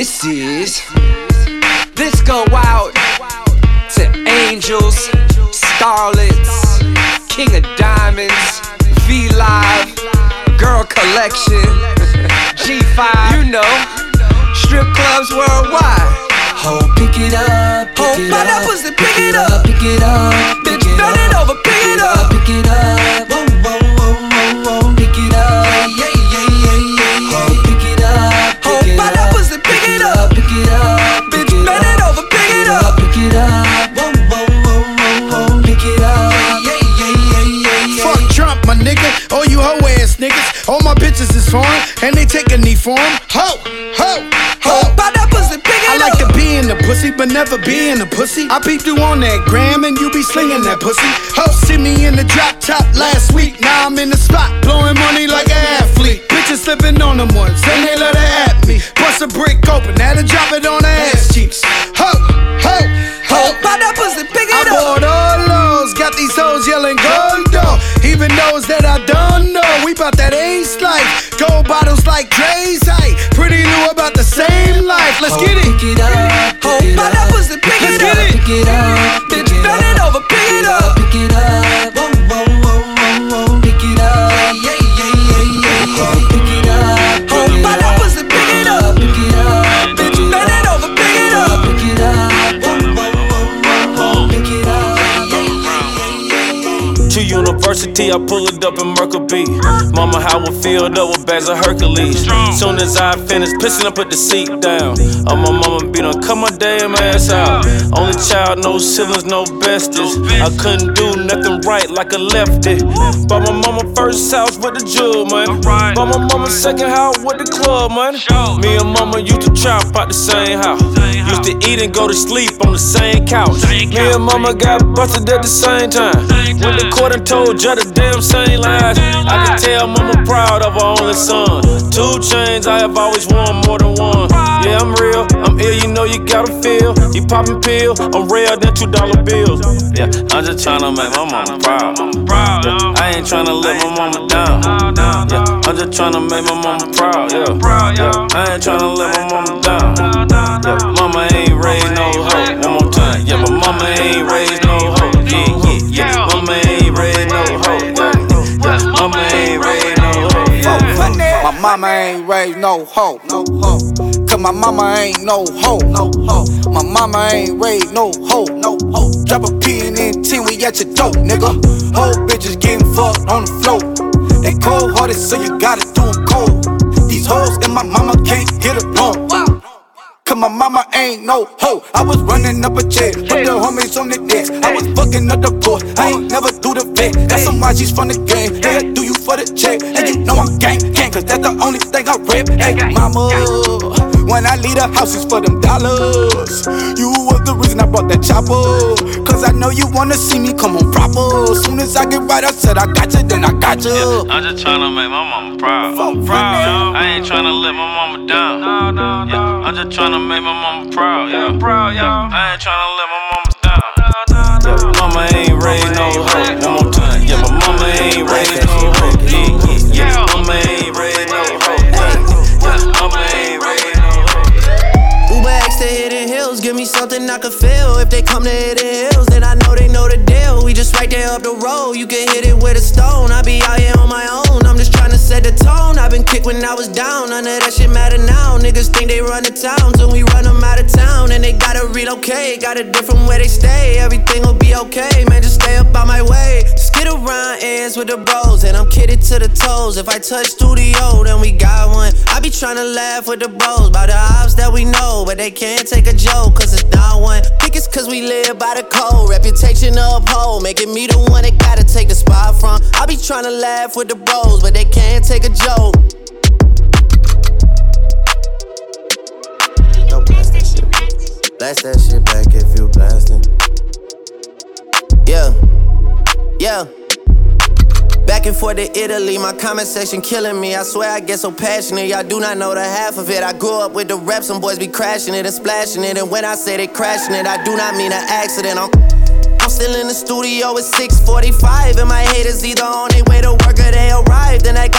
This is. This go out to angels, starlets, king of diamonds, V Live, girl collection, G5, you know, strip clubs worldwide. Ho, pick it up, pick Oh, it up, pussy, pick it up. pick it up, Bitch, it bend it over, pick it up. pick it up, whoa, whoa, whoa, whoa, whoa, up. pick it up, whoa, whoa, whoa, whoa, whoa, pick it up, yeah, yeah, yeah, yeah, yeah. Fuck Trump, my nigga. All you hoe ass niggas. All my bitches is foreign, and they take a knee for 'em. Ho, ho, ho. Oh, buy that pussy, pick I like up. to be in the pussy, but never be in the pussy. I peeped you on that gram, and you be slinging that pussy. Ho, see me in the drop top last week. Now I'm in the spot, blowing money like an athlete. Bitches slipping on them once, and they let her at me. Bust a brick open, now to drop it on her ass cheeks. Hoes gold. Even those that I don't know, we bout that ace life. Gold bottles like Dre's height. Pretty new about the same life. Let's get it. Pick it up, Oh, pick it buy up, that pussy, pick it up. pick it up, Bitch, bend it over, pick it up. pick it up, Jesse. I pull it up in Merkle B. Mama, how I filled up with bags of Hercules. Soon as I finish pissing, I put the seat down. Oh, my mama beat on, cut my damn ass out. Only child, no siblings, no besties. I couldn't do nothing right like a lefty. Bought my mama first house with the jewel money. Bought my mama second house with the club money. Me and mama used to chop out the same house. Used to eat and go to sleep on the same couch. Me and mama got busted at the same time. Went to court and told judge damn same lies. I can tell mama proud of her only son. Two chains, I have always worn more than one. Yeah, I'm real, I'm ill, you know you gotta feel. You poppin' pill, I'm rare than two dollar bills. Yeah, I'm just tryna make my mama proud. Yeah, I ain't tryna let my mama down. Yeah, I'm just tryna make my mama proud. Yeah, yeah, I ain't tryna let my mama down. Yeah, mama ain't raised no hoe. One more time. Yeah, my mama ain't raised mama ain't raised no hoe. No hoe. Cause my mama ain't no hoe. No hoe. My mama ain't raised no hoe. No hoe. Drop a P and then 10, we at your door, nigga. Whole bitches getting fucked on the floor. They cold hearted, so you gotta do 'em cold. These hoes and my mama can't get along. Cause my mama ain't no hoe. I was running up a check, put the homies on the desk. I was fucking up the poor. I ain't never do the vet. That's some why she's from the game. Hey, I do you for the check. And you know I'm gang, gang, cause that's the only thing I rap. Hey, mama, when I leave the house, it's for them dollars. You was the reason I brought that chopper. Cause I know you wanna see me come on proper. Soon as I get right, I said I got you, then I got you. I'm just tryna make my mama proud. proud. I ain't tryna let my mama down. No, no, Yeah, I'm just tryna make my mama proud. Yeah, proud. Yeah, I ain't tryna let my mama down. Yeah, mama ain't raised no hoe. One more time. Yeah, my mama ain't raised I can feel. If they come to hit the Hills, then I know they know the deal. We just right there up the road, you can hit it with a stone. I be out here on my own, set the tone. I've been kicked when I was down, none of that shit matter now. Niggas think they run the town, so we run them out of town. And they gotta relocate, got a different where they stay. Everything will be okay, man, just stay up out my way. Skid around ends with the bros, and I'm kidded to the toes. If I touch studio, then we got one. I be trying to laugh with the bros about the ops that we know, but they can't take a joke, cause it's not one. Think it's cause we live by the code, reputation uphold, making me the one that gotta take the spot from. I be trying to laugh with the bros, but they can't take a joke. Blast that shit. Blast that shit back if you blasting. Yeah, yeah. Back and forth to Italy, my comment section killing me. I swear I get so passionate, y'all do not know the half of it. I grew up with the rap, some boys be crashing it and splashing it. And when I say they crashing it, I do not mean an accident. I'm I'm still in the studio at 6:45, and my haters either on their way to work or they arrived. And I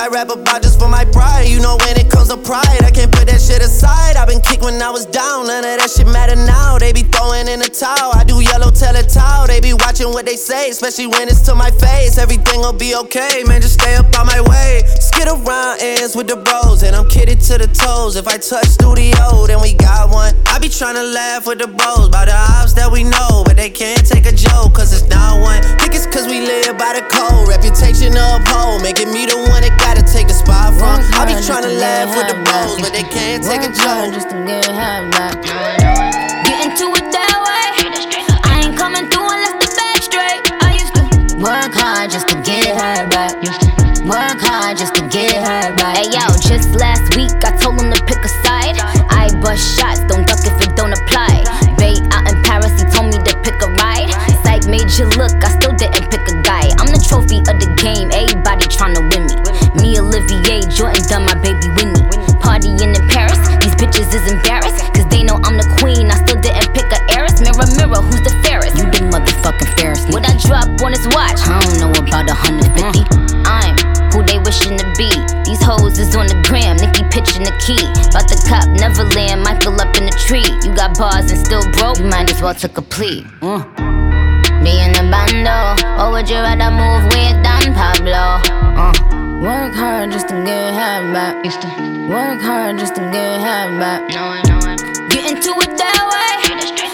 I rap about just for my pride. You know when it comes to pride, I can't put that shit aside. I've been kicked when I was down, none of that shit matter now. They be throwing in the towel. I do yellow tell a towel. They be watching what they say, especially when it's to my face. Everything will be okay, man. Just stay up on my way. Skid around ends with the bros, and I'm kidded to the toes. If I touch studio, then we got one. I be trying to laugh with the bros about the ops that we know, but they can't take a joke, cause it's not one. Think it's cause we live by the code, reputation uphold, making me the one that gotta take the spot from. I be trying to laugh with the bros, but they can't take a joke. just to get half back. Get into it that way. I ain't coming through unless the bag straight. I used to work hard just to get her back. Work hard just to get her back. Hey yo, just last week I told him to pick a side. I bust shots, don't duck if it don't apply. Bay out in Paris, he told me to pick a ride. Psych made you look, I still didn't pick about a 150. I'm who they wishing to be. These hoes is on the gram, Nicki pitching the key. About the cop, never land, Michael up in the tree. You got bars and still broke, you might as well took a plea. Mm. Be in the bando, or would you rather move with Don Pablo? Uh. Work hard just to get half back. Used to work hard just to get half back. Get into it that way.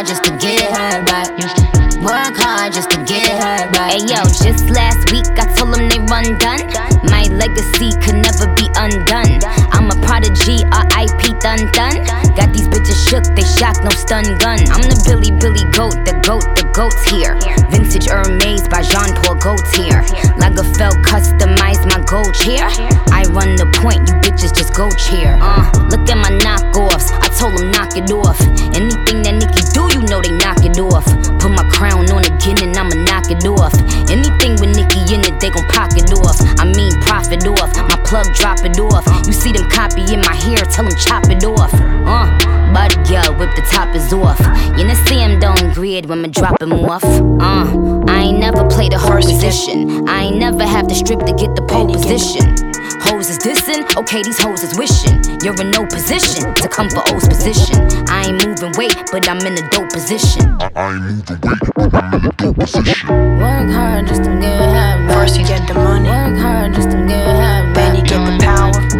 Hard just to get her to work hard just to get her back. Hey yo, just last week I told them they run done. My legacy could never be undone. I'm a prodigy, R.I.P. dun dun. Got these bitches shook, they shocked, no stun gun. I'm the Billy Billy goat, the goat, the goat's here. Vintage Hermes by Jean Paul Gaultier. Lagerfeld customized my gold chair. I run the point, you bitches just go cheer. Uh, look at my knockoffs, I told them knock it off. Anything that Nicki do, you know they knock it off. Put my crown on again and I'ma knock it off. Anything with Nicki in it, they gon' pocket off. I mean profit off, my plug drop it off. You see them copying my hair, tell them chop it off. Uh, bud girl, whip the top is off. You know see him don't grid when me drop him off. Uh, I ain't never played a hard position. I ain't never have to strip to get the pole position. Hoes is dissing, okay, these hoes is wishing. You're in no position to come for O's position. I ain't moving weight, but I'm in a dope position. I ain't moving weight, but I'm in a dope position. Work hard just to get half back. First you get the money, Work hard just to get half then you get the power.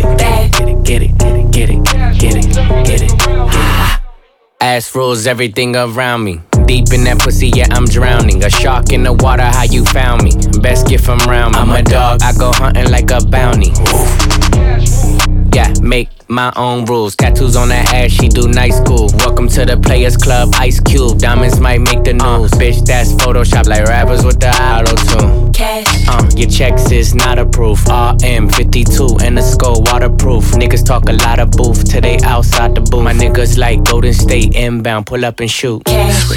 it, get it, get it, get it, get it, get it, get it, get it, get it. Ah. Ass rules everything around me. Deep in that pussy, yeah, I'm drowning. A shark in the water, how you found me? Best gift from round me. I'm a dog, I go hunting like a bounty. Yeah, make my own rules. Tattoos on that ass, she do night school. Welcome to the Players Club, Ice Cube. Diamonds might make the news. bitch, that's Photoshop like rappers with the auto tune. Cash, Uh, your checks is not approved. RM52 and the skull waterproof. Niggas talk a lot of booth till they outside the booth. My niggas like Golden State inbound, pull up and shoot. Cash,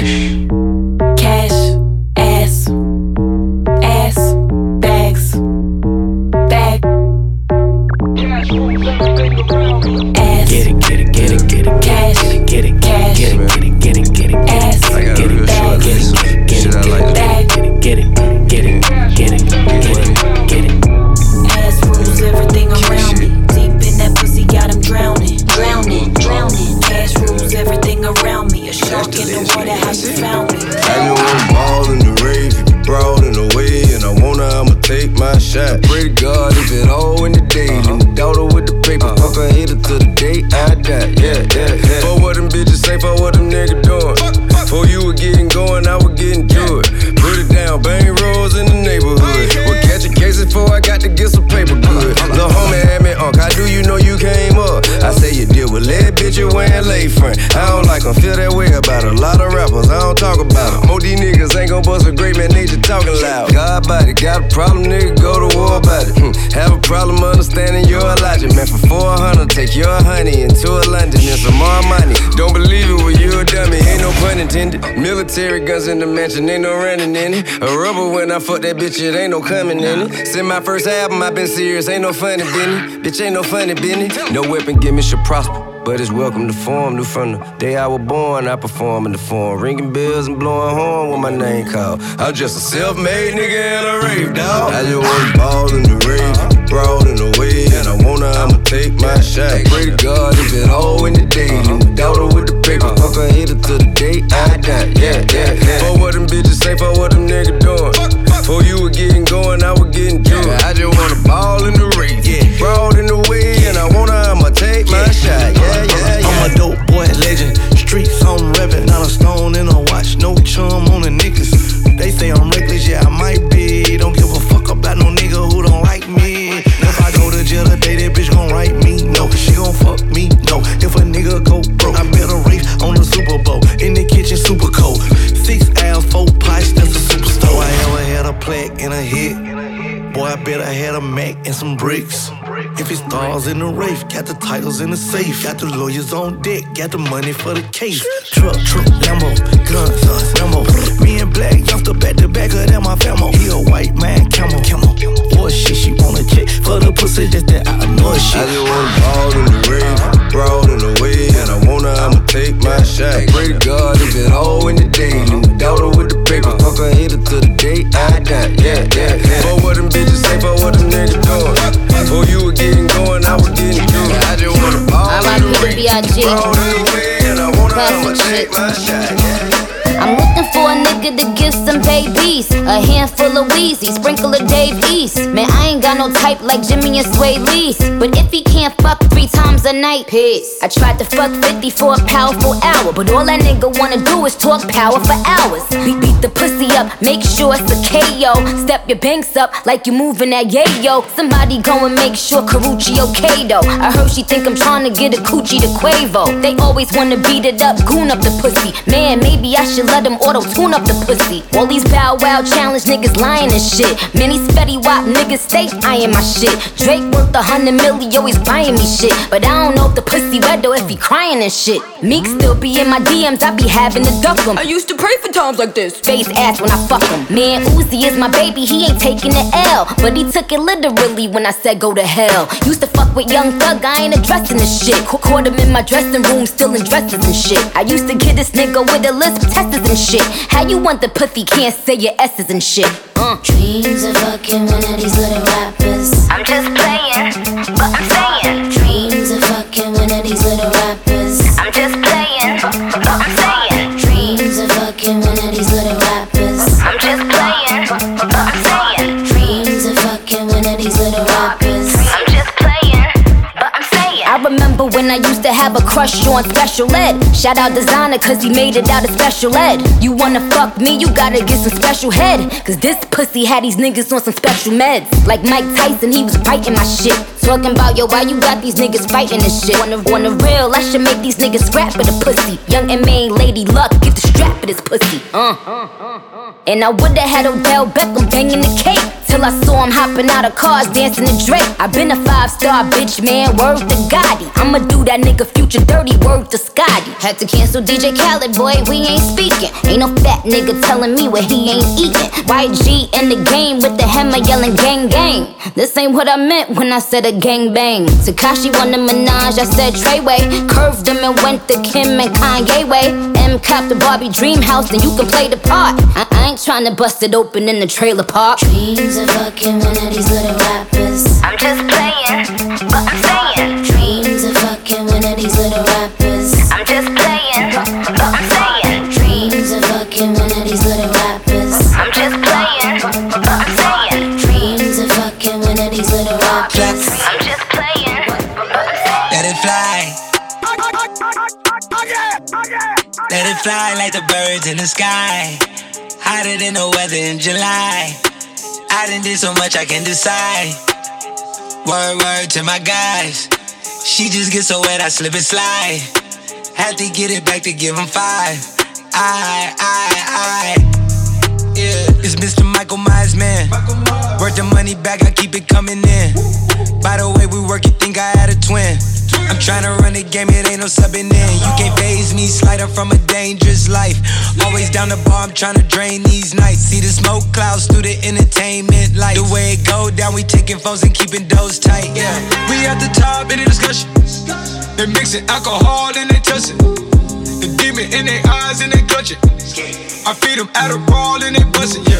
in the mansion, ain't no running in it. A rubber when I fuck that bitch, it ain't no coming in it. Since my first album, i been serious, ain't no funny business. Bitch, ain't no funny business. No weapon, give me should prosper. But it's welcome to form, new from the day I was born. I perform in the form, ringing bells and blowing horn with my name called. I'm just a self-made nigga and a rave dog. I just wanna ball in the rave, broad take my shot. Pray to God if it all in the day, and the daughter with the paper, uh-huh. fuck her hater to the day I die. Yeah, yeah, yeah. For what them bitches say, for what them niggas doing. For you were getting going, I was getting to it. I just wanna ball in the rave, broad in the way, and I wanna, I'ma take my shot. Yeah, uh-huh. yeah, yeah. I'm a dope boy legend. Streets, I'm reppin'. Not a stone in a watch, no chum on the niggas. They say I'm reckless, bet I had a Mac and some bricks. If it's stars in the race, got the titles in the safe. Got the lawyers on deck, got the money for the case. Truck, truck, Lambo, guns, uh, Lambo. I'm looking for a nigga to give some babies. A handful of Weezy, sprinkle of Dave East. Man, I ain't got no type like Jxmmi and Swae Lee's. But if he can't fuck three times a night, piss. I tried to fuck 50 for a powerful hour. But all that nigga wanna do is talk power for hours. We beat the pussy up, make sure it's a KO. Step your banks up like you moving that yayo. Somebody go and make sure Karrueche okay though. I heard she think I'm trying to get a coochie to Quavo. They always wanna beat it up, goon up the pussy. Man, maybe I should let them auto tune up the pussy. All these bow wow challenge niggas lying and shit. Many spetty wop niggas stay eyeing my shit. Drake worth a hundred milli, always buying me shit. But I don't know if the pussy wet though if he crying and shit. Meek still be in my DMs, I be having to duck him. I used to pray for times like this. Face ass when I fuck him. Man, Uzi is my baby, he ain't taking the L. But he took it literally when I said go to hell. Used to fuck with Young Thug, I ain't addressing this shit. Ca- Caught him in my dressing room, still in dresses and shit. I used to get this nigga with a lisp, testers and shit. How you want the pussy, can't say your S's and shit. Uh. Dreams of fucking one of these little rappers. I'm just playing, but I'm saying. Dreams of fucking one of these little rappers. I used to have a crush on special ed. Shout out Desiigner, cause he made it out of special ed. You wanna fuck me, you gotta get some special head. Cause this pussy had these niggas on some special meds. Like Mike Tyson, he was biting my shit. Talking about, yo, why you got these niggas fighting this shit? The, wanna real, I should make these niggas scrap for the pussy. Young and main lady luck, get the strap for this pussy. Uh. And I would've had Odell Beckham banging the cake. Till I saw him hopping out of cars, dancing to Drake. I been a five star bitch, man, word to Gotti. I'ma do that nigga future dirty, word to Scotty. Had to cancel DJ Khaled, boy, we ain't speaking. Ain't no fat nigga telling me what he ain't eating. YG in the game with the hammer yelling gang gang. This ain't what I meant when I said a gang bang. Tekashi won the Minaj, I said Treyway. Curved him and went the Kim and Kanye way. M cop the Barbie dream house, then you can play the part. I, I ain't trying to bust it open in the trailer park. Dreams of fucking one of these little rappers. I'm just playing, but I'm saying. Dreams of fucking one of these little rappers. I'm just playing, but I'm saying. Dreams of fucking one of these little rappers. I'm just playing, but I'm saying. Dreams of fucking one of these little rappers. I'm just playing, but I'm saying. Let it fly. Let it fly like the birds in the sky. Hotter than the weather in July. I done did so much I can decide. Word, word to my guys. She just gets so wet, I slip and slide. Had to get it back to give him five. I, I, I. Yeah, it's Mr. Michael Myers, man. Worth the money back, I keep it coming in. By the way we work, you think I had a twin. I'm tryna run the game, it ain't no subbing in. You can't phase me, slider from a dangerous life. Always down the bar, I'm tryna drain these nights. See the smoke clouds through the entertainment lights. The way it go down, we taking phones and keeping those tight. Yeah, we at the top in the discussion. They mixing alcohol and they touching. The demon in their eyes and they clutching. I feed them Adderall and they bustin', yeah.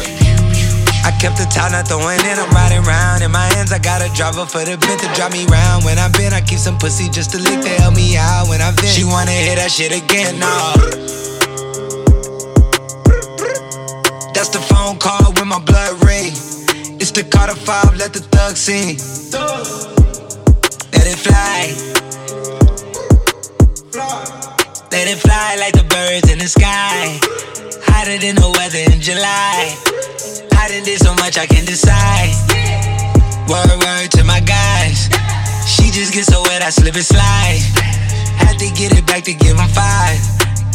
I kept the top, not throwing in, I'm riding round. In my hands, I got a driver for the bent to drive me round. When I been, I keep some pussy just to lick to help me out. When I vent, she wanna hear that shit again, nah. That's the phone call with my blood ring. It's the Carter 5, let the thug sing. Let it fly. Let it fly like the birds in the sky. Hotter than the weather in July. I done did so much I can decide. Word, word to my guys. She just gets so wet, I slip and slide. Had to get it back to give him five.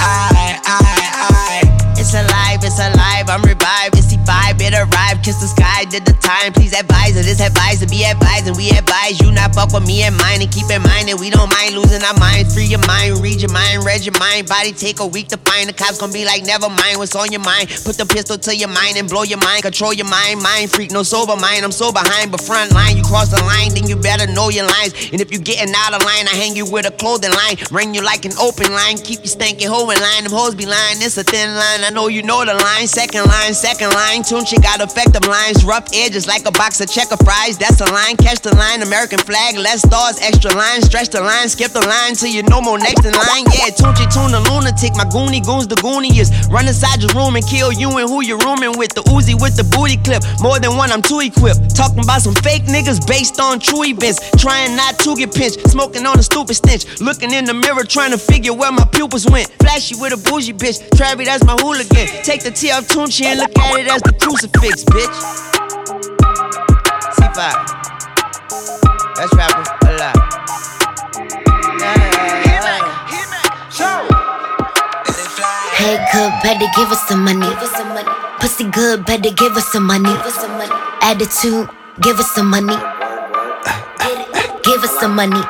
I, I, I. It's alive, it's alive, I'm revived. It's the vibe, it arrived. Kiss the sky, did the time. Please advise this advice to be advised. And we advise you not fuck with me and mine. And keep in mind that we don't mind losing our minds. Free your mind, read your mind, read your mind. Body take a week to find. The cops gonna be like, never mind what's on your mind. Put the pistol to your mind and blow your mind. Control your mind, mind freak, no sober mind. I'm so behind, but front line. You cross the line, then you better know your lines. And if you getting out of line, I hang you with a clothing line. Ring you like an open line. Keep you stanky hoe in line. Them hoes be lying, it's a thin line. I know you know the line. Second line, second line. Tune she got effective lines. Rough edges like a box of checker fries. That's a line. Catch the line. American flag. Less stars, extra line. Stretch the line. Skip the line till you no more next in line. Yeah, Tunechi tune the lunatic. My goonie goons the gooniest. Run inside your room and kill you and who you're rooming with. The Uzi with the booty clip. More than one, I'm too equipped. Talking about some fake niggas based on true events. Trying not to get pinched. Smoking on a stupid stench. Looking in the mirror trying to figure where my pupils went. Flashy with a bougie bitch. Travi, that's my hooligan. Take the T off Tunechi and look at it as the crucifix, bitch. C5. That's rapping a lot. Head good, better give us some money. Pussy good, better give us some money. Attitude, give us some money. Give us some money.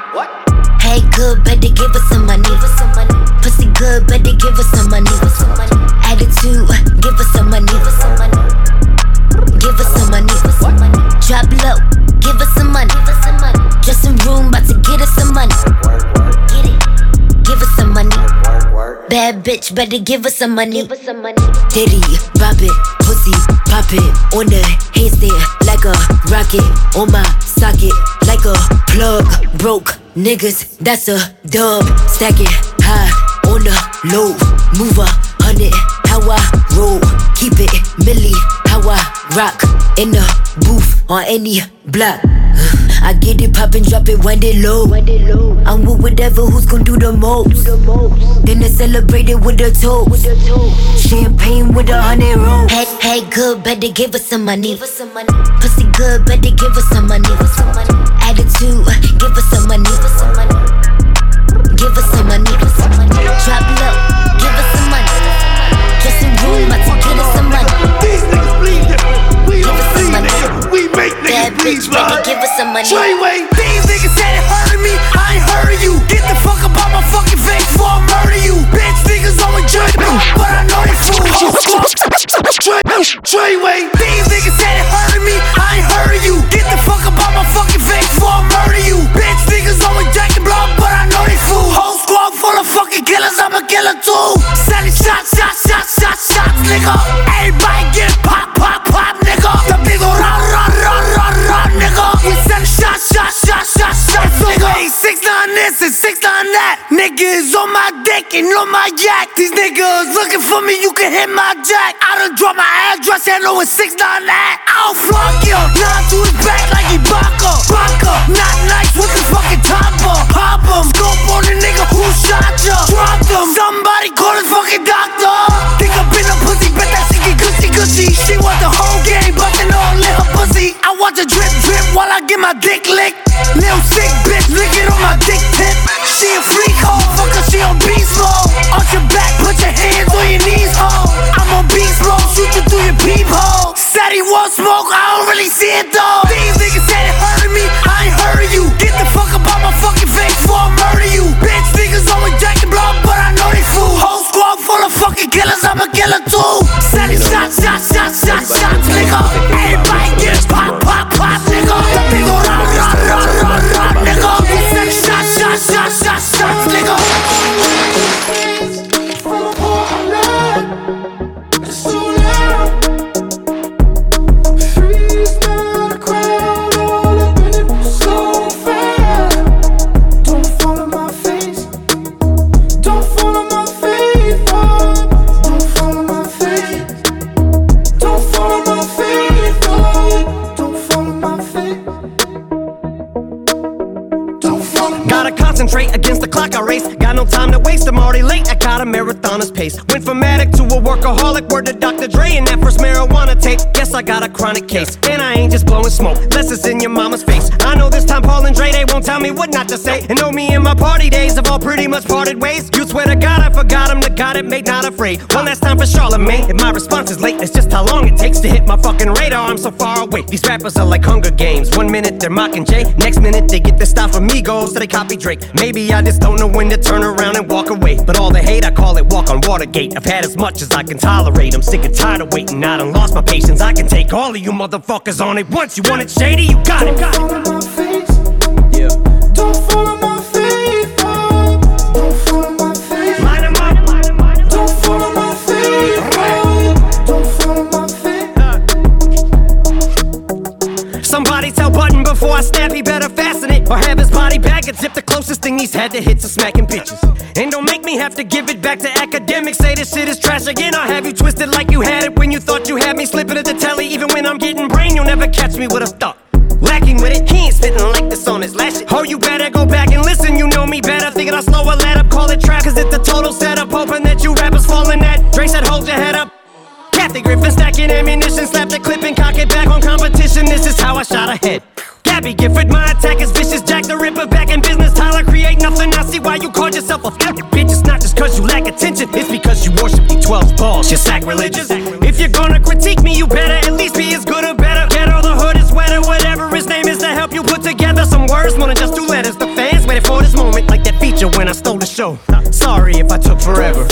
Head good, better give us some money. Good, better give us some money. Attitude, give us some money. Give us some money. Drop low, give us some money. Dressing room, about to get us some money. Get it, give us some money. Bad bitch, better give us some money. Diddy, pop it, pussy, pop it. On the handstand like a rocket. On my socket like a plug. Broke niggas, that's a dub. Stack it on the low. Move a hundred, how I roll. Keep it milli, how I rock. In the booth on any block. Uh, I get it poppin', drop it, wind it low. I'm with whatever, who's gon' do the most. Then I celebrate it with a toast. Champagne with a hundred rolls. Head, head good, better give us some money. Pussy good, better give us some money. Attitude, give us some money. Give us some some money. Treyway, these niggas said it hurt me, I ain't heard you. Get the fuck up out my fucking face before I murder you. Bitch niggas only judge me, but I know they can hit my jack. I done drop my address, and know it's six nine that. I'll flunk you. Nine to his back like he Baka. Not nice with the fucking topper. Pop him. Scope on the nigga who shot ya. Drop him. Somebody call his fucking doctor. Think up in a pussy, bet that she get gushy gushy. She want the whole game, bustin' all in her pussy. I watch her drip drip while I get my dick licked. Little sick bitch, lick it on my dick tip. She a freak he want smoke, I don't really see it though. These niggas said it hurt me, I ain't heard you. Get the fuck up out my fucking face before I murder you. Bitch niggas only jacking blood, but I know they fool. Whole squad full of fucking killers, I'm a killer too. Selling shots, shots, shots, shots, shots, nigga. Everybody pace. Went from addict to a workaholic. Word to Dr. Dre and that first marijuana tape. Guess I got a chronic case. And I ain't just blowing smoke, less it's in your mama's face. I know this time Paul and Dre, they won't tell me what not to say. And know me and my party days have all pretty much parted ways. You swear to God, forgot him, the God it made not afraid. One last time for Charlemagne. If my response is late, it's just how long it takes to hit my fucking radar. I'm so far away. These rappers are like Hunger Games. One minute they're mocking Jay, next minute they get their style from Migos, so they copy Drake. Maybe I just don't know when to turn around and walk away. But all the hate, I call it walk on Watergate. I've had as much as I can tolerate. I'm sick and tired of waiting. Out. I done lost my patience. I can take all of you motherfuckers on it once. You want it shady? You got it. Got it. Yeah. Don't follow my he's had to hit of smacking bitches. And don't make me have to give it back to Akademiks. Say this shit is trash again. I'll have you twisted like you had it when you thought you had me slipping at the telly. Even when I'm getting brain, you'll never catch me with a thought. Lacking with it, he ain't spitting like this on his last. Oh, you better go back and listen, you know me better. Thinking I'll slow a let up, call it trap, cause it's the total setup. Hoping that you rappers falling at. Dre said, hold your head up. Kathy Griffin stacking ammunition, slap the clip and cock it back on competition. This is how I attention, it's because you worship the 12 balls. You're sacrilegious. If you're gonna critique me, you better at least be as good or better. Get all the hood is wetter, whatever his name is to help you put together some words. More than just two letters. The fans waited for this moment, like that feature when I stole the show. Sorry if I took forever.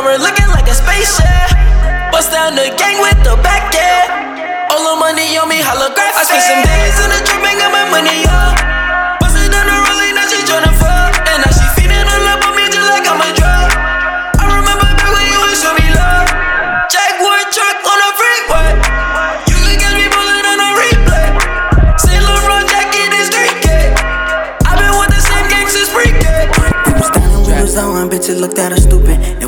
Former looking like a spaceship. Bust down the gang with the back end. All the money on me holographic. I spent some days in the trap and got my money up. Bustin' down the rolling, now she tryna fuck. And now she feeding all up on me just like I'm a drug. I remember back when you would show me love. Jaguar truck on the freeway. You can catch me pulling on a replay. Saint Laurent jacket is been with the same gang since. We was bitches looked at us stupid.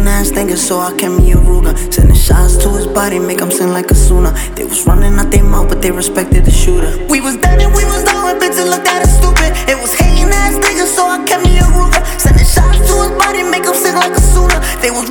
It ass thinking, so I kept me a Ruger. Sending shots to his body, make him sing like a Suna. They was running out their mouth, but they respected the shooter. We was down and we was out and bitches looked at us stupid. It was hating ass niggas, so I kept me a Ruger. Sending shots to his body, make him sing like a Suna. They was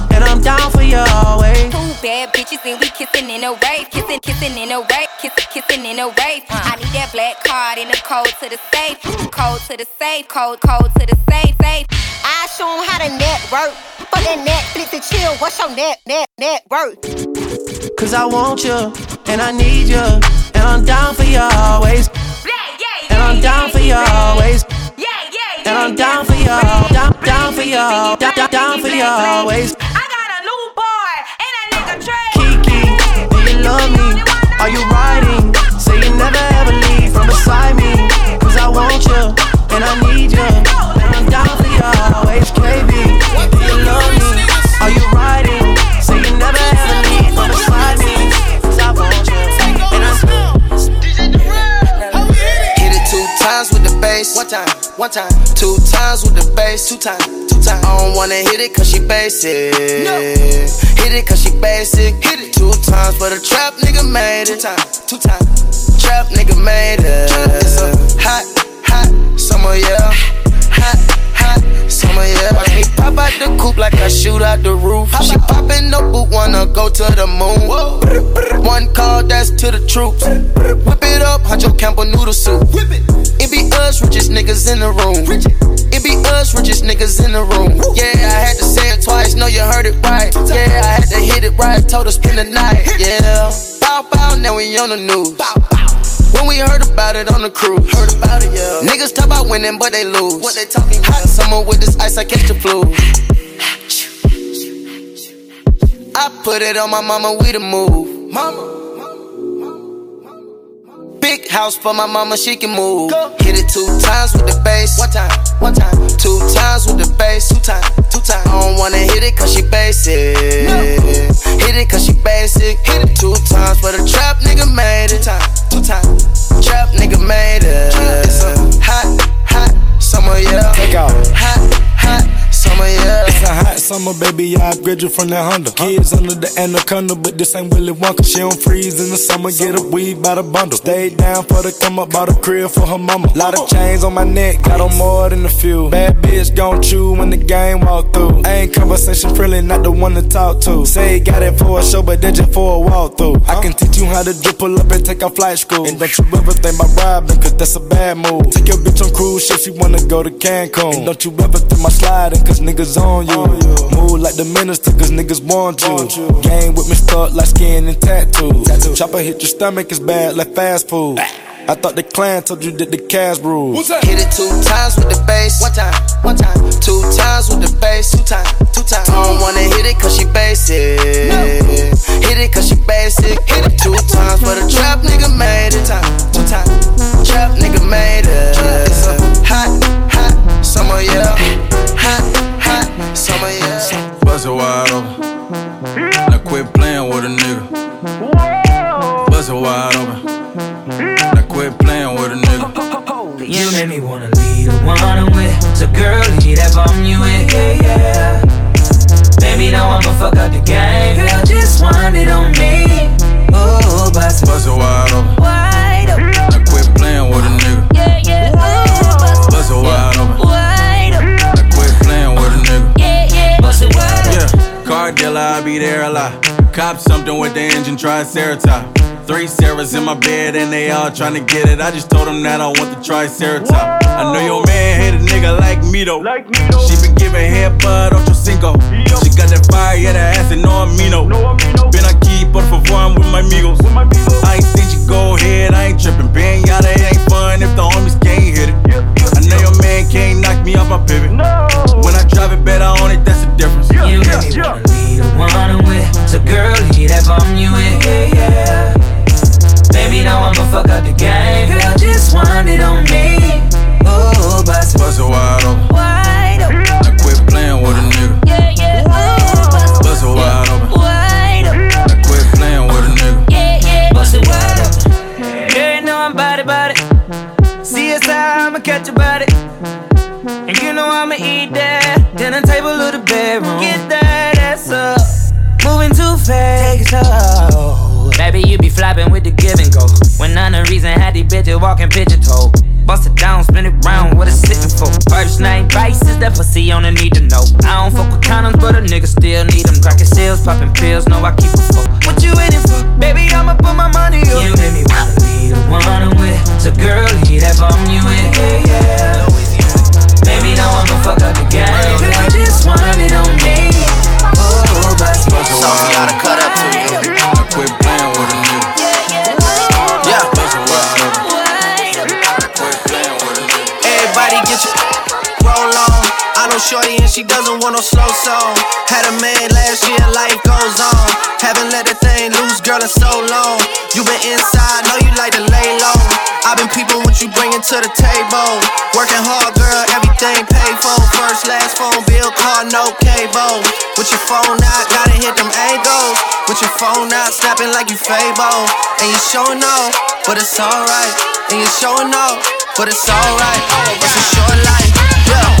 And I'm down for you always. Two bad bitches and we kissing in a rave, kissing, kissing in a rave, kissing, kissing in a rave. I need that black card in the code to the safe, code to the safe, code, code to the safe, safe. I show 'em how to network. Fuck that Netflix and chill. What's your net, net, net worth? Cause I want you, and I need you, and I'm down for you always. And I'm down for you always. And I'm down for you, down, down for you, down, down, down for you always. Love me? Are you riding? Say you never ever leave from beside me. Cause I want you, and I need you. And I'm down for you always, KB. Do you love me? Are you riding? Say you never ever leave from beside me. Cause I want you, and I'm Hit it two times with the bass. One time, one time. Two times with the bass. Two times, two times. I don't wanna hit it cause she basic. No. Hit it cause she basic. Hit it two times for the trap nigga made it. Two times, two times. Trap nigga made it. It's a hot, hot summer, yeah. Hot, hot summer, yeah. Watch me pop out the coupe like I shoot out the roof. She poppin' the boot, wanna go to the moon. One call, that's to the troops. Whip it up, Huncho Campbell noodle soup. It be us, richest niggas in the room. It be us, richest niggas in the room. Yeah, I had to say it twice, know you heard it right. Yeah, I had to hit it right, told her spend the night. Yeah, bow bow, now we on the news. When we heard about it on the cruise, heard about it, yeah. Niggas talk about winning, but they lose. What they talking Hot summer with this ice, I catch the flu. I put it on my mama, we the move. Mama. Big house for my mama, she can move. Hit it two times with the bass. One time, one time. Two times with the bass. Two times, two times. I don't wanna hit it cause she basic. No. Hit it cause she basic. Hit it two times for the trap nigga made it. Two times, two times. Trap nigga made it. It's a hot, hot summer, yeah. Take off. Hot, hot summer, yeah. A hot summer baby, I upgrade you from that Honda. Kids under the anaconda, but this ain't Willy Wonka. She don't freeze in the summer, get a weed by the bundle. Stay down for the come up, bought a crib for her mama. Lot of oh. chains on my neck, got on more than a few. Bad bitch gon' chew when the game walk through. Ain't conversation friendly, not the one to talk to. Say got it for a show, but then just for a walkthrough. I can teach you how to drip, pull up and take off flight school. And don't you ever think about robbing, cause that's a bad move. Take your bitch on cruise ship, she wanna go to Cancun. And don't you ever think my sliding, cause niggas on you. Move like the minister, cause niggas want you. Game with me stuck like skin and tattoos. Chopper hit your stomach, it's bad like fast food. I thought the clan told you that the cash rules. Hit it two times with the bass. One time, one time. Two times with the bass. Two times, two times. I don't wanna hit it cause she basic. No. Hit it cause she basic. Hit it two times for the trap nigga made it. Two times, two times. Trap nigga made it. It's a hot, hot summer, yeah. Hot, hot summer, yeah. Bust it wide open. Now quit playing with a nigga. Bust it wide open. Now quit playing with a nigga. You make me wanna lead the one I'm with. So girl, leave that bomb you in, yeah, yeah. Baby, now I'ma fuck up the game. Girl, just wind it on me. Ooh, bust it, Bust it wide open. wide open. Yeah, car dealer, I be there a lot. Cop something with the engine, triceratops. Three Sarahs in my bed and they all tryna get it. I just told them that I want the triceratops. I know your man hate a nigga like me though. like me She been giving head bud ocho cinco. She got that fire, yeah, that ass and no amino. Been aquí, por favor, I'm with my amigos. I ain't seen you go ahead, I ain't tripping. Bang yada, it ain't fun if the homies can't hit it. I know your man can't knock me off my pivot. When I drive it better on it, that's the difference. You make me wanna lead the one I'm with. So girl, leave that bomb you in, yeah, yeah. Baby, now I'ma fuck up the game. Girl, just wind it on me. Ooh, bust it Bust it wide open. wide You be flopping with the give and go. When none of reason had these bitches walking pigeon toe. Bust it down, spin it round, what it's sitting for. First name Bryce is that pussy on the need to know. I don't fuck with condoms, but a nigga still need them. Cracking seals, popping pills, know I keep a full. Inside, know you like to lay low. I've been peeping what you bringing to the table. Working hard, girl, everything paid for. First, last phone bill, car, no cable. With your phone out, gotta hit them angles. With your phone out, snapping like you Fable. And you showing off, but it's alright. And you showing off, but it's alright. It's a short life, yeah.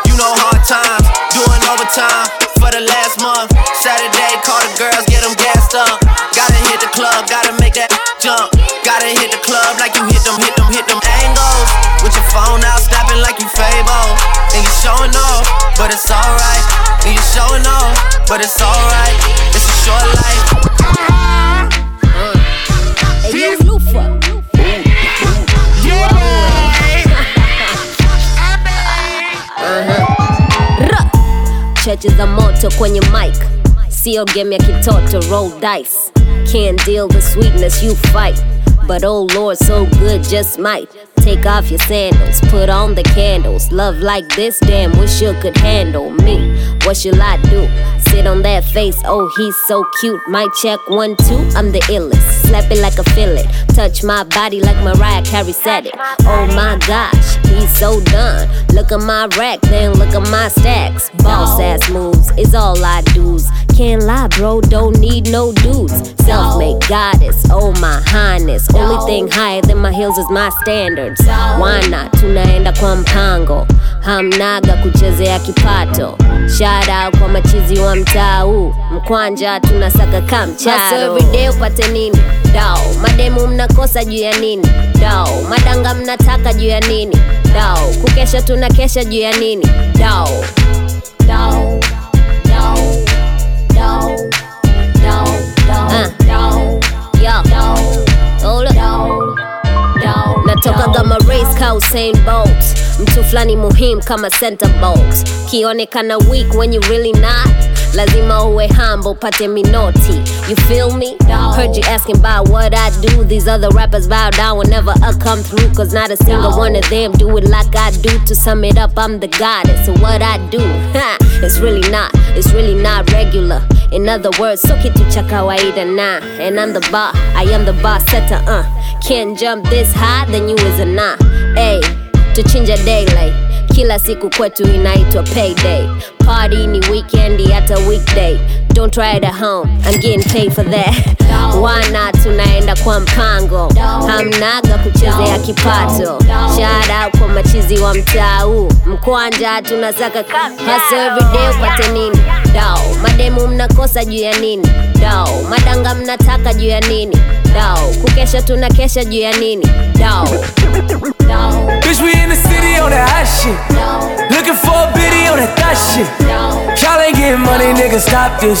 know hard times. Doing overtime for the last month. Saturday, call the girls, get them gassed up. Gotta hit the club, gotta make that jump. Gotta hit the club like you hit them, hit them, hit them angles. With your phone out, snapping like you Fable. And you showing off, but it's alright. And you showing off, but it's alright. It's a short life. Hey, cheche za moto kwenye mic sio game ya kitoto roll dice can't deal with sweetness you fight But oh Lord, so good, just might. Take off your sandals, put on the candles. Love like this, damn, wish you could handle me. What should I do? Sit on that face, oh, he's so cute. Might check one, two, I'm the illest. Slap it like a fillet. Touch my body like Mariah Carey said it. Oh my gosh, so done. Look at my rack, then look at my stacks. Boss ass moves is all I do's. Can't lie, bro, don't need no dudes. Self made goddess, oh my highness. Only thing higher than my heels is my standards. Wana tunaenda kwa mpango, hamnaga kuchezea kipato. Shout out kwa machizi wa mtaa huu, mkwanja tunasaka kamcharo. everyday upate nini? Dao, mademu mnakosa juu ya nini? Dao, madanga mnataka juu ya nini? Dao, kukesha tunakesha juu ya nini? Dao, dao, dao, gama race ka Usain Bolt. Mtu fulani muhimu kama center box. Kionekana weak when you really not lazima uwe humble pate minoti. You feel me? Heard you asking about what i do. These other rappers bow down whenever i come through cause not a single one of them do it like i do. To sum it up i'm the goddess so what i do. It's really not it's really not regular. In other words so kitu cha kawaida na and i'm the bar i am the bar setter uh. Can't jump this high then you is a nah. Hey tuchinja daylight kila siku kwetu inaitwa payday. Party ni weekend, hata weekday don't try it at home. I'm getting paid for that. Wana tunaenda kwa mpango. Hamnaga kuchezea kipato. Shout out kwa machizi wa mtaa huu. Mkwanja tunasaka hasa everyday upate nini? Dao. Mademu mnakosa juu ya nini? Dao. Madanga mnataka juu ya nini? Dao. Kukesha tunakesha juu ya nini? Dao. Dao. Bitch, we in the city on that hot shit. Looking for a biddy on that thot shit. Y'all ain't getting money, nigga, stop this.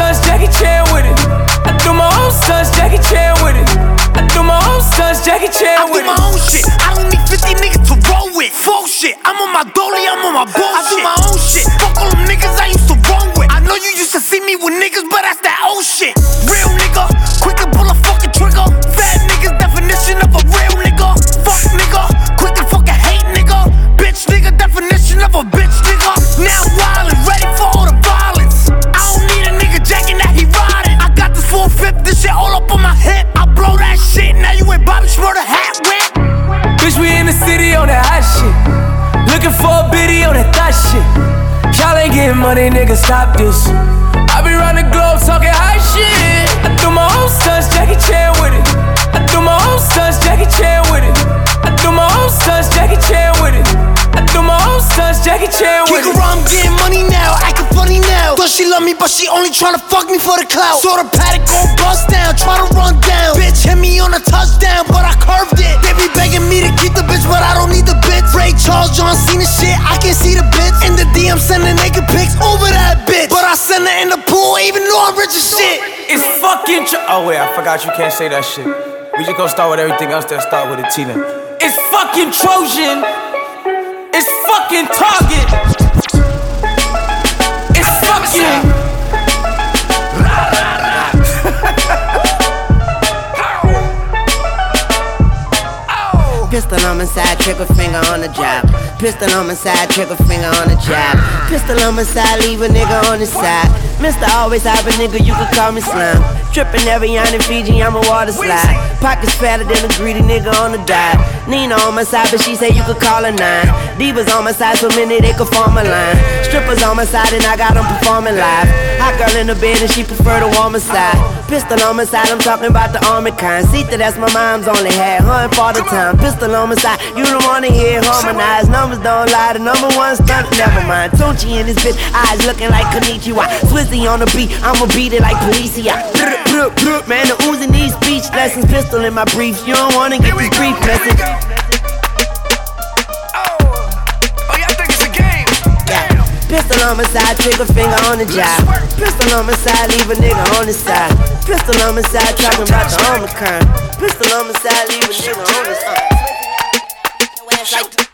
stunts, Jackie Chan with it. I do my own stunts, Jackie Chan with it. I do my own stunts, Jackie Chan with it. I do my own shit. I don't need 50 niggas to roll with. Full shit. I'm on my dolly, I'm on my bullshit. I do my own shit. Getting money, nigga, stop this. She love me, but she only tryna fuck me for the clout. Saw the paddock go bust down, try to run down. Bitch hit me on a touchdown, but I curved it. They be begging me to keep the bitch, but I don't need the bitch. Ray Charles, John Cena shit, I can see the bitch. In the DM, sending naked pics over that bitch. But I send her in the pool, even though I'm rich as shit. It's fucking tr- Oh wait, I forgot you can't say that shit. We just gonna start with everything else that start with a Tina. It's fucking Trojan. It's fucking Target. It's fucking. Pistol on my side, trigger finger on the job. Pistol on my side, trigger finger on the job. Pistol on my side, leave a nigga on the side. Mr. Always have a nigga, you can call me slime. Trippin' every on in Fiji, I'm a water slide. Pockets fatter than a greedy nigga on the dive. Nina on my side, but she say you could call her nine. Divas on my side, so many they could form a line. Strippers on my side, and I got them performing live. Hot girl in the bed, and she prefer the warmer side. Pistol on my side, I'm talking about the army kind. Sita, that's my mom's only had. Her and for the time. Pistol on my side, you don't wanna hear harmonized. Numbers don't lie, the number one stunt, never mind. Tunechi in this bitch, eyes looking like Konichiwa. Uzi on the beat, I'ma beat it like Policia. Man, the Uzi needs speech lessons. Pistol in my briefs, you don't wanna get this brief message. Pistol on my side, trigger finger on the job. Pistol on my side, leave a nigga on the side. Pistol on my side, talking about the Omicron. Pistol on my side, leave a nigga on the side.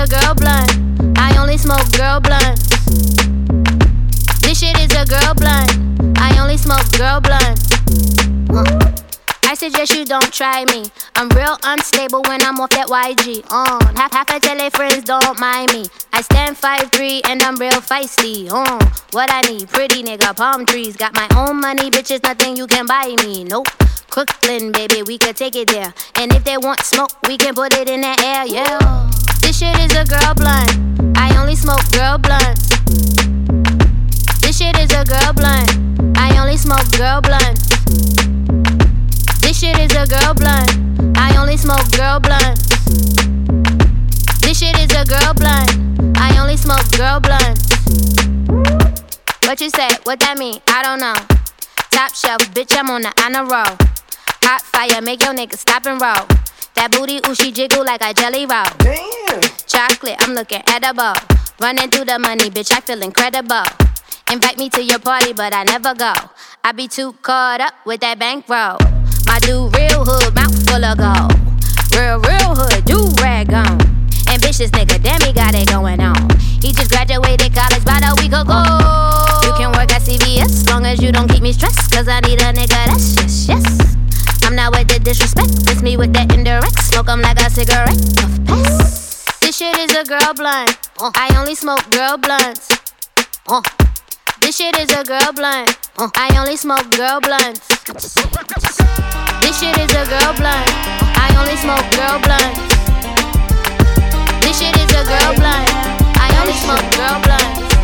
A girl blunt. I only smoke girl blunts. This shit is a girl blunt. I only smoke girl blunts. Uh. I suggest you don't try me. I'm real unstable when I'm off that YG. On uh, half half a tele friends don't mind me. I stand 5'3 and I'm real feisty. On uh, what I need, pretty nigga, palm trees. Got my own money, bitches, nothing you can buy me. Nope. Crooklyn, baby, we could take it there. And if they want smoke, we can put it in the air, yeah. This shit is a girl blunt. I only smoke girl blunts. This shit is a girl blunt. I only smoke girl blunts. This shit is a girl blunt. I only smoke girl blunts. This shit is a girl blunt. I only smoke girl blunts. What you say? What that mean? I don't know. Top shelf, bitch, I'm on the honor roll. Hot fire, make your nigga stop and roll. That booty, ooh, she jiggle like a jelly roll. Damn. Chocolate, I'm looking edible. Running through the money, bitch, I feel incredible. Invite me to your party, but I never go. I be too caught up with that bankroll. My dude, real hood, mouth full of gold. Real, real hood, do rag on. Ambitious nigga, damn, he got it going on. He just graduated college about a week ago. You can work at CVS, long as you don't keep me stressed. Cause I need a nigga that's yes, yes. I'm not with the disrespect, it's me with that indirect. Smoke 'em like a cigarette. Puff pass. This shit is a girl blunt. Uh, I only smoke girl blunts. Uh, this shit is a girl blunt. Uh, I only smoke girl blunts. This shit is a girl blunt. I only smoke girl blunts. This shit is a girl blunt. I only smoke girl blunts.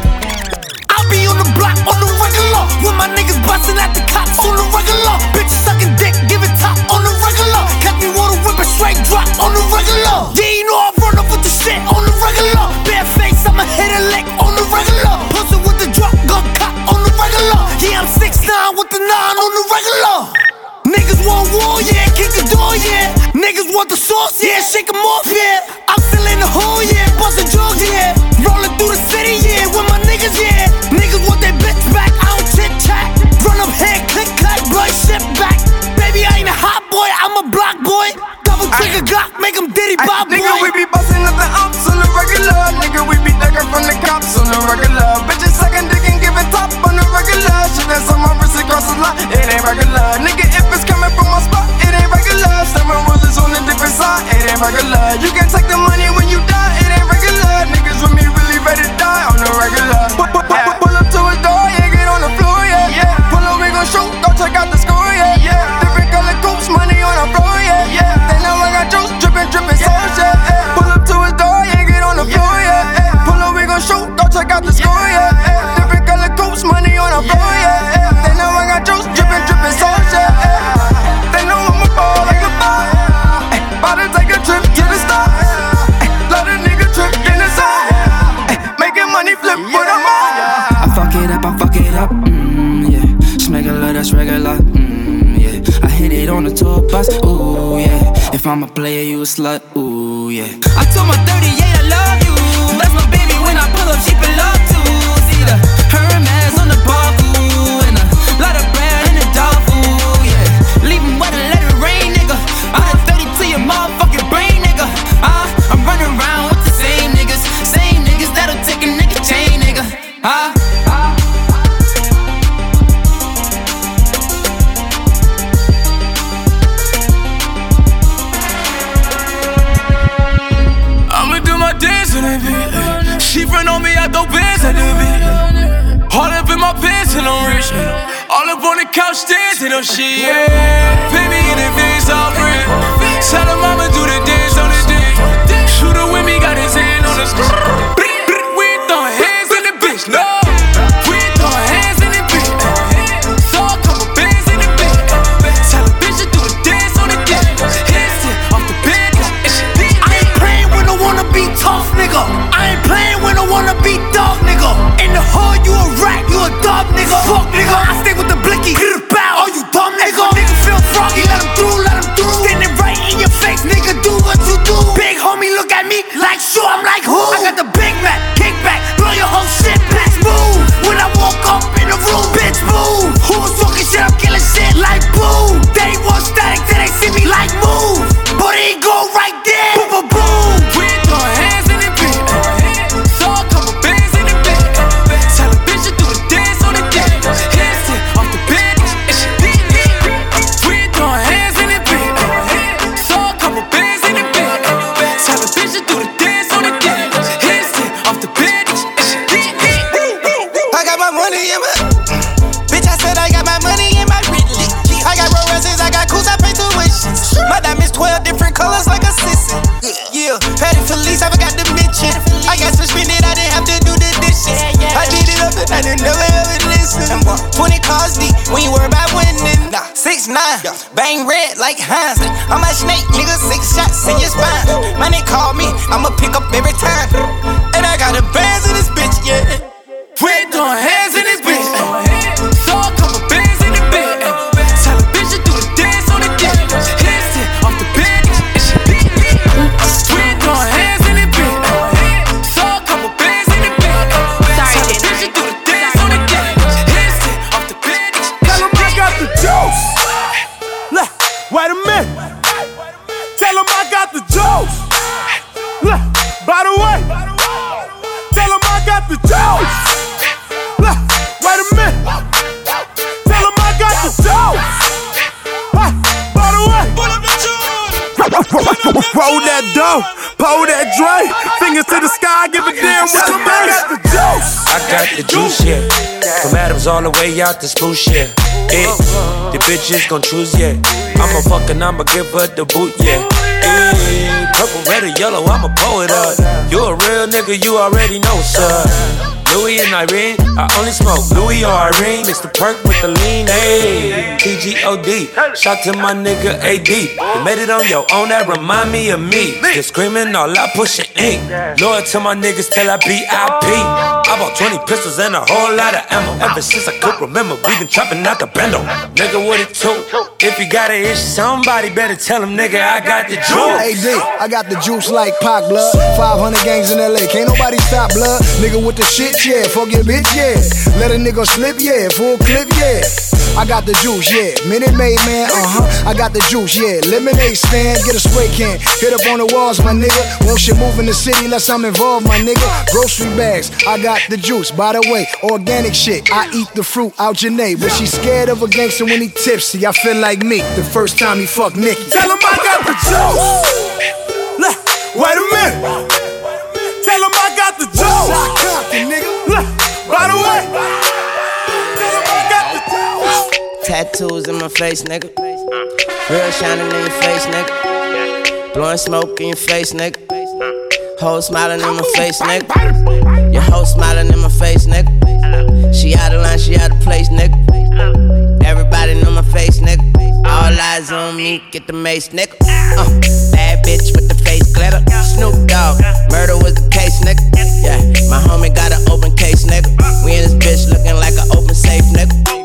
Be on the block on the regular. With my niggas busting at the cops on the regular. Bitches sucking dick, giving top on the regular. Catch me water whipping straight drop on the regular. Yeah, you know I run up with the shit on the regular. Bare face, I'ma hit a lick on the regular. Pussy with the drop, gun cop on the regular. Yeah, I'm 6'9 with the 9 on the regular. Niggas want war, yeah, kick the door, yeah. Niggas want the sauce, yeah, shake 'em off, yeah. I'm still in the hole, yeah, bustin' drugs, yeah. Rollin' through the city, yeah, with my niggas, yeah. Way out to Spruce, yeah. The bitches gon' choose, yeah. I'ma fuck and I'ma give her the boot, yeah. Eh, purple, red, or yellow, I'ma pull it up. You a real nigga, you already know, sir. Louis and Irene, I only smoke Louis or Irene. The perk with the lean, ayy. TGOD, shout to my nigga AD. You made it on your own, that remind me of me. Just screaming all I pushing ink. Loyal to my niggas till I BIP. I bought 20 pistols and a whole lot of ammo. Ever since I could remember, we been trapping out the bando. Nigga, what it took? If you got an issue, somebody better tell him, nigga, I got the juice. Hey I got the juice like Pac blood. 500 gangs in LA, can't nobody stop blood. Nigga with the shit, yeah. Fuck your bitch, yeah. Let a nigga slip, yeah. Full clip, yeah. I got the juice, yeah. Minute Maid, man, uh huh. I got the juice, yeah. Lemonade stand, get a spray can. Hit up on the walls, my nigga. Won't shit move in the city unless I'm involved, my nigga. Grocery bags, I got the juice. By the way, organic shit. I eat the fruit out your name. But she scared of a gangster when he tipsy. I feel like me the first time he fucked Nicki. Tell him I got the juice. Wait a minute. Tattoos in my face, nigga. Real shining in your face, nigga. Blowing smoke in your face, nigga. Whole smiling in my face, nigga. Your whole smiling in my face, nigga. She out of line, she out of place, nigga. Everybody know my face, nigga. All eyes on me, get the mace, nigga. Uh, bad bitch with the face glitter. Snoop Dogg, murder was the case, nigga. Yeah, my homie got an open case, nigga. We in this bitch looking like an open safe, nigga.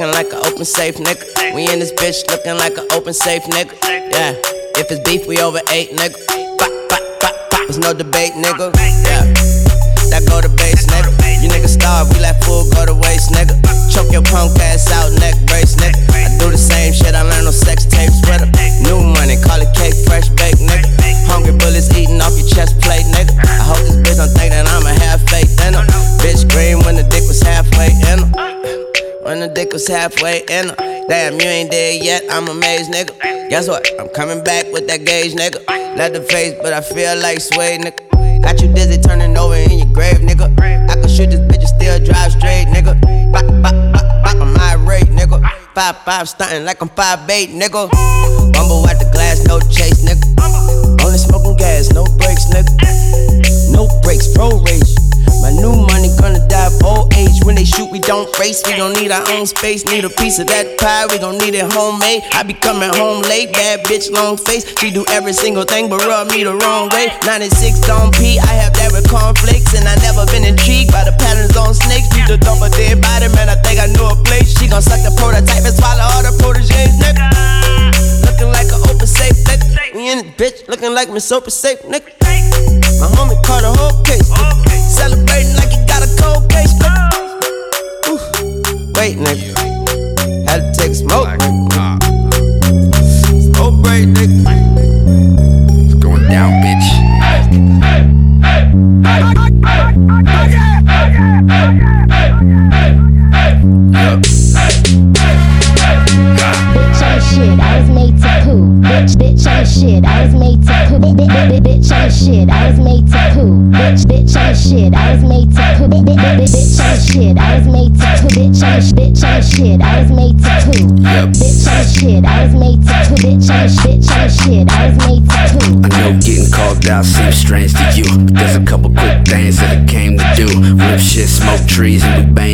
Looking like an open safe, nigga. We in this bitch looking like an open safe, nigga. Yeah, if it's beef, we over eight, nigga. Bop, bop, bop, bop. There's no debate, nigga. Yeah, that go to base, nigga. You niggas starve, we let food go to waste, nigga. Choke your punk ass out, neck brace, nigga. I do the same shit, I learn on sex tapes with her. New money, call it cake, fresh baked, nigga. Hungry bullets eating off your chest plate, nigga. I hope this bitch don't think that I'ma have faith. Bitch green when the dick was halfway in her. When the dick was halfway in her. Damn, you ain't dead yet, I'm amazed, nigga. Guess what? I'm coming back with that gauge, nigga. Let the face, but I feel like sway, nigga. Got you dizzy turning over in your grave, nigga. I can shoot this bitch and still drive straight, nigga. Bop, bop, bop, bop, I'm irate, nigga. Five, five, stunting like I'm five, eight, nigga. Bumble at the glass, no chase, nigga. Only smoking gas, no brakes, nigga. No brakes, pro rage. My new money gonna die of old age. When they shoot, we don't race. We don't need our own space. Need a piece of that pie. We gon' need it homemade. I be coming home late. Bad bitch, long face. She do every single thing but rub me the wrong way. 96 on P. I have that with conflicts. And I never been intrigued by the patterns on snakes. Need to dump a dead body, man. I think I know a place. She gon' suck the prototype and swallow all the proteges, nigga. Looking like an open safe, nigga. We in it, bitch. Looking like Miss Oprah safe, nigga. My homie caught a whole case. Celebrating trees, and the crew.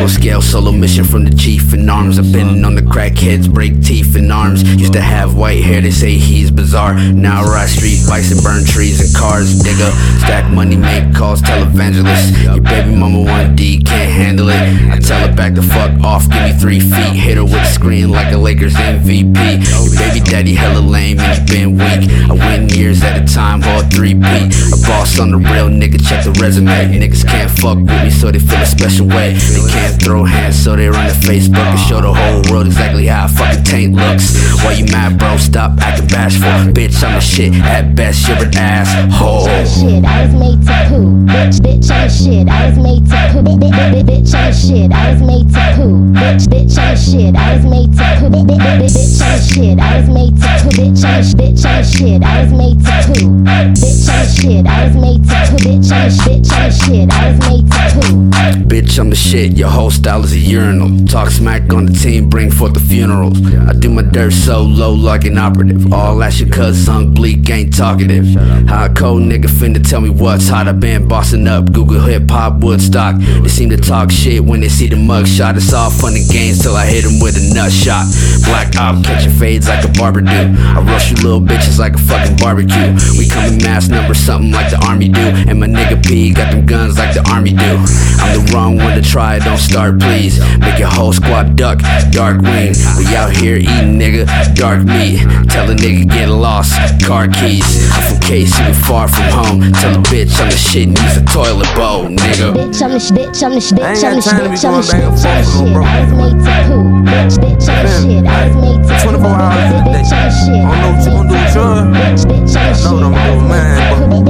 Full scale solo mission from the chief in arms. I've been on the crackheads, break teeth in arms. Used to have white hair, they say he's bizarre. Now I ride street bikes and burn trees and cars. Digga, stack money, make calls, televangelists. Your baby mama 1D, can't handle it. I tell her back the fuck off, give me three feet. Hit her with the screen like a Lakers MVP. Your baby daddy hella lame and you been weak. I win years at a time, all three beat. A boss on the real nigga, check the resume. Niggas can't fuck with me, so they feel a special way. They can't throw hands, so they run to Facebook and show the whole world exactly how a fucking taint looks. Why you mad, bro? Stop acting bashful. Bitch, I'm a shit. At best, you're an asshole. Shit, I was made to poo. Bitch, bitch, I'm shit. I was made to poo. Bitch, I'm shit. I was made to poo. Bitch, bitch, I'm shit. I was made to poo. Bitch, I'm shit. I was made to poo. Bitch, I'm bitch, I'm shit. I was made to poo. Bitch, I'm shit. I was made to poo. Bitch, I'm bitch, I'm shit. I was made to poo. Bitch, I'm the shit. Your whole style is a urinal. Talk smack on the team, bring forth the funerals. I do my dirt so low like an operative. All that shit cause sunk bleak ain't talkative. How a cold nigga finna tell me what's hot. I been bossing up Google hip hop Woodstock. They seem to talk shit when they see the mug shot. It's all fun and games till I hit him with a nut shot. Black op catching fades like a barber do. I rush you little bitches like a fucking barbecue. We come in mass numbers, something like the army do. And my nigga P got them guns like the army do. I'm the wrong one to try, don't start please. Make your whole squad duck, dark wing. We out here eating nigga, dark meat. Tell a nigga get lost, car keys. I'm from KC, far from home. Tell a bitch I'm shit, needs a toilet bowl, nigga. Bitch, I'm the sh- bitch, I'm the sh- bitch, I'm the sh- bitch, I'm the sh- bitch, I'm the shit. I'm was made to poo. Bitch, bitch, I'm the shit. I was made to poo. 24 hours a day. Bitch, I'm the shit. I don't know what you gon' do with your Bitch, bitch, I'm the shit. know what I'm doing, man.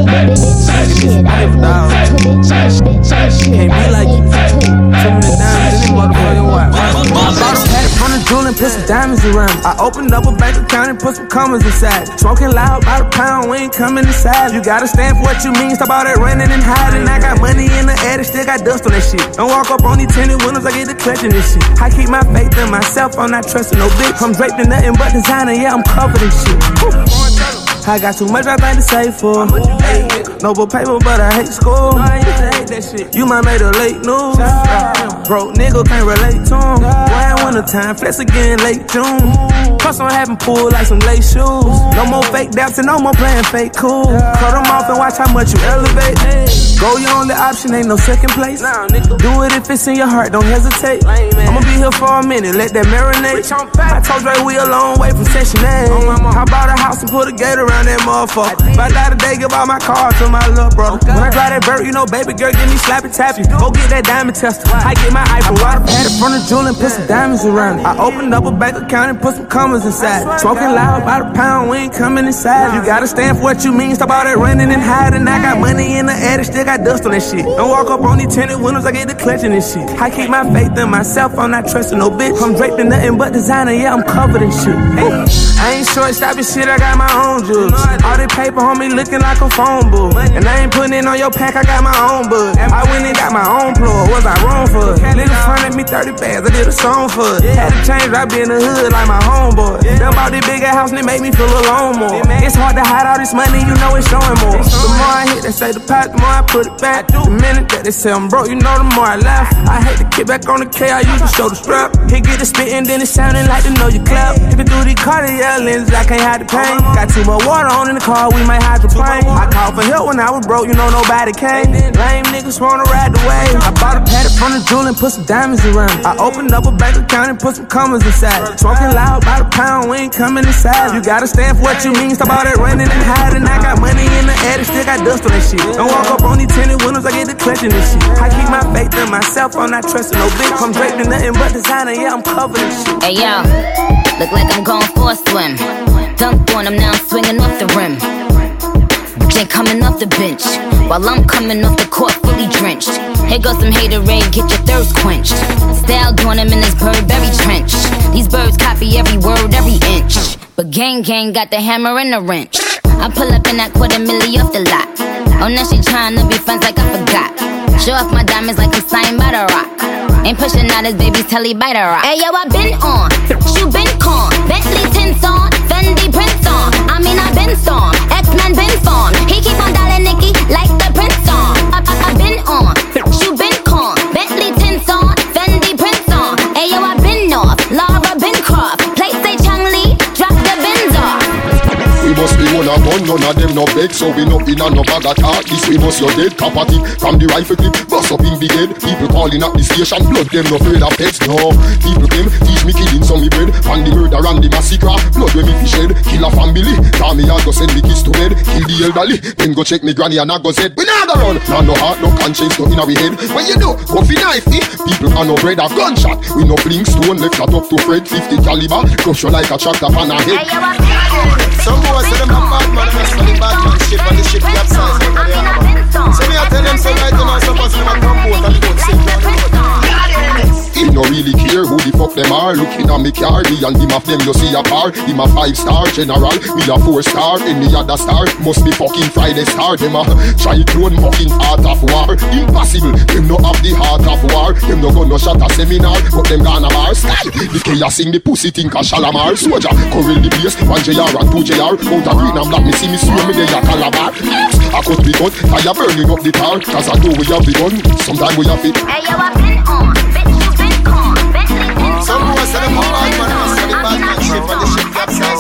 Bitch, I'm the shit. I was made to poo. Bitch, I'm the sh- bitch, I'm the shit. Can't be like you. Too many diamonds in this motherfucking watch. I bought jewel put some diamonds around. it. I opened up a bank account and put some commas inside. Smoking loud, about a pound, we ain't coming inside. You gotta stand for what you mean, stop all that running and hiding. I got money in the that still got dust on that shit. Don't walk up on these tinted windows, I get the clutching this shit. I keep my faith in myself, I'm not trusting no bitch. I'm draped in nothing but designer, yeah, I'm covered in shit. Whew. I got too much I think to save for. No but paper, but I hate school. You might made a late news. Broke nigga can't relate to him. Boy, I winter time, flex again late June. I'm having pull like some lace shoes. No more fake daps and no more playing fake cool. Cut them off and watch how much you elevate. Go your only option, ain't no second place. Do it if it's in your heart, don't hesitate. I'ma be here for a minute, let that marinate. I told Dre we a long way from Section 8. I bought a house and put a gate around that motherfucker. If I die today, give all my cars to my little bro. When I drive that bird, you know, baby girl, give me slappy tappy. Go get that diamond tester. I get my iPhone water pad it from the jewel and put some diamonds around it. I opened up a bank account and put some commas inside. Smoking loud, about a pound, we ain't coming inside. You gotta stand for what you mean, stop all that running and hiding. I got money in the that still got dust on that shit. Don't walk up on these tinted windows, I get the clutching this shit. I keep my faith in myself, I'm not trusting no bitch. I'm draped in nothing but designer, yeah, I'm covered in shit. Hey, I ain't short stopping shit, I got my own juice. All that paper on me looking like a phone book. And I ain't putting it on your pack, I got my own book. I went and got my own plug, was I wrong for it? Niggas fronted me 30 bands, I did a song for it. Had to change, I be in the hood like my homeboy. Them bought this bigger house and it made me feel alone more. It's hard to hide all this money, you know it's showing more. The more I hit, they say the pot, the more I put it back. The minute that they say I'm broke, you know the more I laugh. I hate to kick back on the K, I used to show the strap. He get the spitting, then it's sounding like to know you clap. If it do the cardiac lenses, I can't hide the pain. Got too much water on in the car, we might have to plane. I called for help when I was broke, you know nobody came. Lame niggas wanna ride the wave. I bought a paddock from the jewel and put some diamonds around it. I opened up a bank account and put some commas inside. Smoking loud, about a pound, we ain't coming inside. You gotta stand for what you mean, stop all that running and hiding. I got money in the that still got dust on that shit. Don't walk up on these tinted windows, I get the clutching this shit. I keep my faith in myself, I'm not trusting no bitch. I'm draped in nothing but designer, yeah, I'm covered in shit. Hey yo, look like I'm going for a swim. Dunked on him, now I'm now swinging off the rim. Ain't coming off the bench, while I'm coming off the court fully drenched. Here goes some haterade, get your thirst quenched. Style doing him in this Burberry trench. These birds copy every word, every inch. But gang gang got the hammer and the wrench. I pull up in that quarter milli off the lot. Oh, now she tryna be friends like I forgot. Show off my diamonds like I'm signed by the rock. Ain't pushing out his baby's telly by the rock. Hey yo, I been on, you been con, Bentley tints on, Fendi prints on. I mean I been storm, X Men been formed. He keep on dialing Nicki like the prince on. I, I, I been on, must be one of gun, none of them no beg So we no in a no bag at all. This we must your dead property From the rifle clip, bust up in the head. People calling up the station Blood them no afraid of pets, no. People them teach me killing some me bread And the murder and the massacre. Blood when me fi shed Kill a family. Call me and go send me kids to bed Kill the elderly. Then go check me granny and I go said We not go run. Nah no heart, no conscience, no inna we head. When you do, go fi knife me. People are no bread of gunshot. We no fling stone Left that up to Fred. 50 caliber Crush you like a tractor on a head. Some boys say them a bad man, that's for the bad man ship and the ship capsize over there. So me I tell them say right now, suppose them a come boat and the boat sink down the road. He no really care who the fuck them are. Looking at me car, me and him of them you see a par Him a five star general, me a four star Any other star, must be fucking Friday star Them a try clone fucking art of war. Impossible, them no have the heart of war. Them no go no shot a seminar, but them gonna bar Sky, the chaos sing the pussy think a Shalamar. Soldier, corral the place, one JR and two JR Out a green and black, me see me swim me there a calabar. I cut we cut, fire burning up the tar Cause I know we have the gun, sometime we have it. Hey yo, I been on, on, boys say them a bad man, that's for the bad man ship and the ship capsize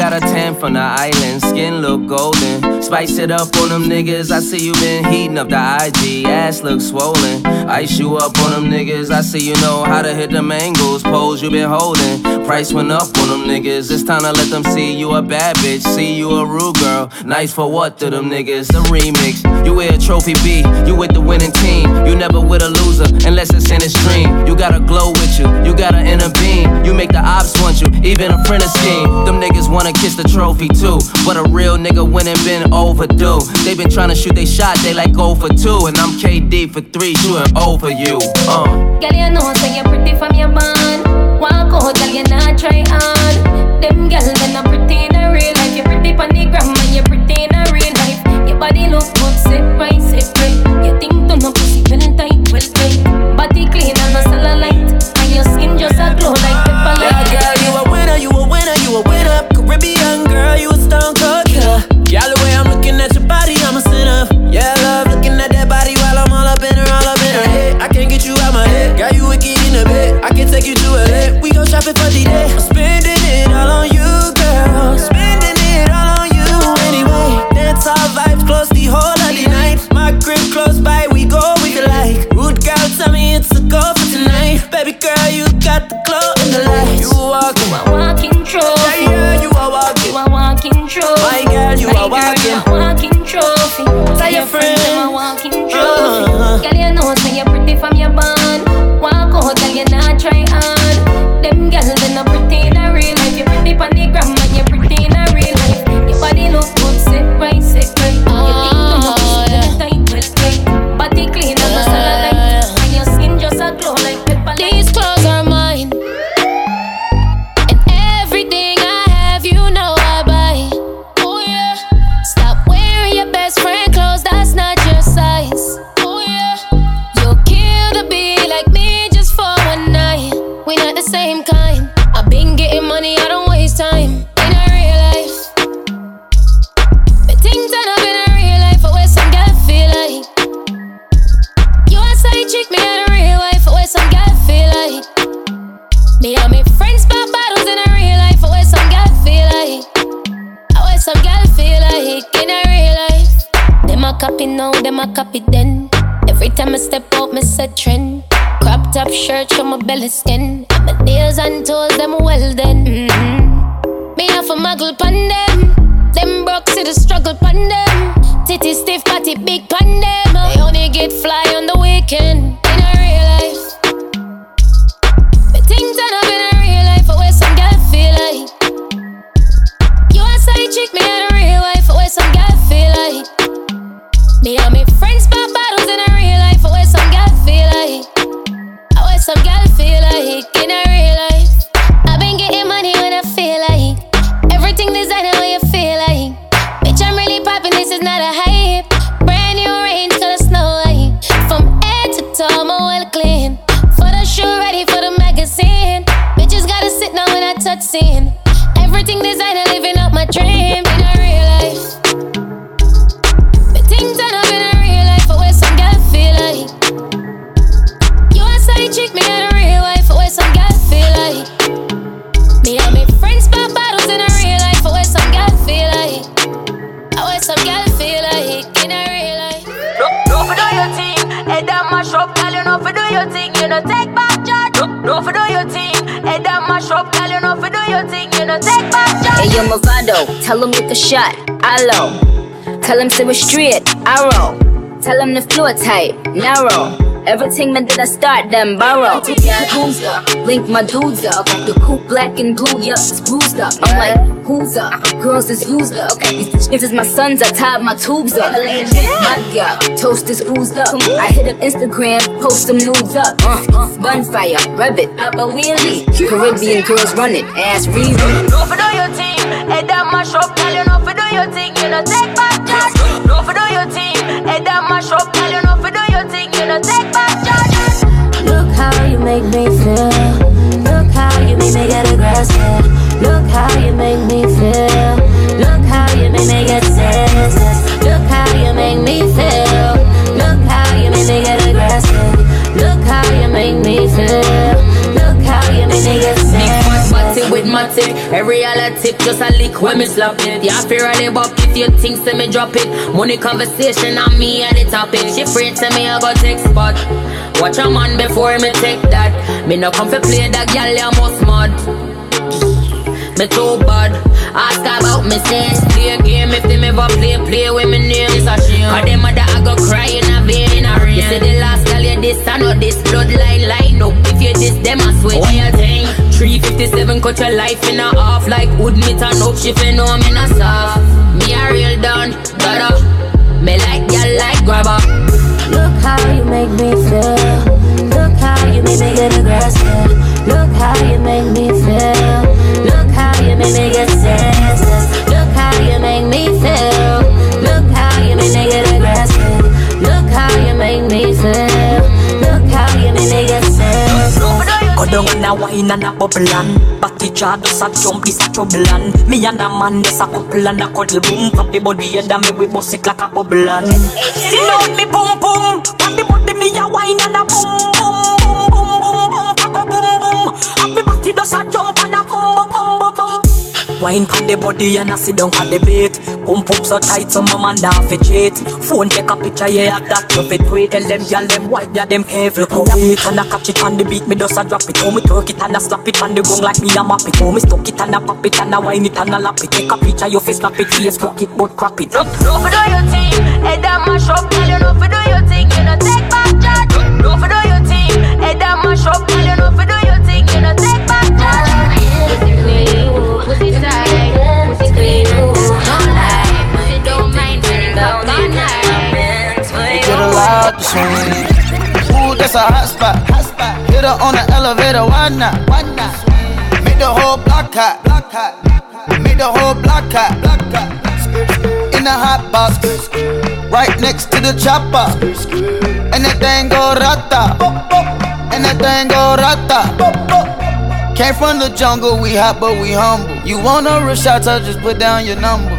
got a tan from the island, skin look golden. Spice it up on them niggas. I see you been heating up the IG, ass look swollen. Ice you up on them niggas. I see you know how to hit them angles, pose you been holding. Price went up on them niggas. It's time to let them see you a bad bitch, see you a rude girl. Nice for what to them niggas? The remix. You wear a trophy B, you with the winning team. You never with a loser unless it's in a stream. You got a glow with you, you got an inner beam. You make the ops want you, even a friend of scheme. Them niggas wanna kiss the trophy too. But a real nigga winning been overdue. They been trying to shoot they shot, they like go for two. And I'm KD for three, shooting over you. Uh. Girl, you know say you're pretty from your band. Walk out, girl, you not try hard. Them girls, they not pretty in a real life. You're pretty on the gram and you're pretty in a real life. Your body look good, sit right, sit right. You think to no pussy, well tight, well tight. Body clean take you to a lit. We gon' shopping for the day. A copy then. Every time I step out, me a trend. Crop top shirt, show my belly skin. And my nails and toes, them well then. Mm-hmm. Me have a muggle pon them. Them broke see the struggle pon them. Titty stiff, body big pon them. Tell him with the shot, Allo. Tell him say we straight, arrow. Tell him the floor tight, narrow. Everything did I start them borrow. Who's up? Link my dudes up. The coupe black and blue, yup, it's bruised up. I'm like, who's up? Girls is used up. These if it's my sons, I tied my tubes up. My girl, toast is oozed up. I hit up Instagram, post some nudes up. Uh, uh, Gunfire, rub it, up a wheelie. Caribbean girls run it, ass. No for do your thing, head down mash up, girl. You know for do your thing, you know take back charge. No for do your thing, head girl. You know for do your thing, you know take back charge. Look how you make me feel. Matty, every other tip just a lick when me slap it. Yeah, fear of the buck if you think say me drop it. Money conversation on me at the topic. She afraid to me I go take spot. Watch a man before me take that. Me no come for play that girl, you must mad. Me too bad. Ask about me sense. Play a game if them ever play, play with me name. It's a shame. Cause them mother I go cry in a vein in a rain. You say the last girl you this, I know this bloodline line up. If you this, them I swear. Oh. What you think? 357 cut your life in a half like wood me turn up. She fi know me not soft. Me a real done, gotta. Me like girl like grabber. Look how you make me feel. Look how you make me get aggressive. Look how you make me feel. Look how you make me get senseless. Down and a wine and a bubble and Batty jaw does a jump, this a trouble and Me and a man, this a couple and a cuddle boom the body and me we bust it like a bubble and See now me boom boom the body me a wine and a boom boom boom boom boom a boom boom me batty does a jump Wine pon the body and I sit down at the bait Pump up so tight so my man da fi cheat Phone take a picture yeah that you fit tweet Tell them y'all them white yeah them come it And I catch it on the beat me just a drop it. Oh me twerk it and I slap it on the gong like me a map it. Oh me stuck it and I pop it and I wine it and I lap it. Take a picture your face snap it Facebook it but crap it. No for do your thing, head down mash up, girl. You know for do your thing, you know take back charge. No for do your thing, head down mash up, girl. You know for do your Ooh, that's a hot spot. Hit her on the elevator, why not? Why not? Make the whole block hot. Block hot. Make the whole block hot. Block hot. In the hot box, right next to the chopper. And that thing go rata. And that thing go rata. Came from the jungle, we hot but we humble. You want a shot, so just put down your number.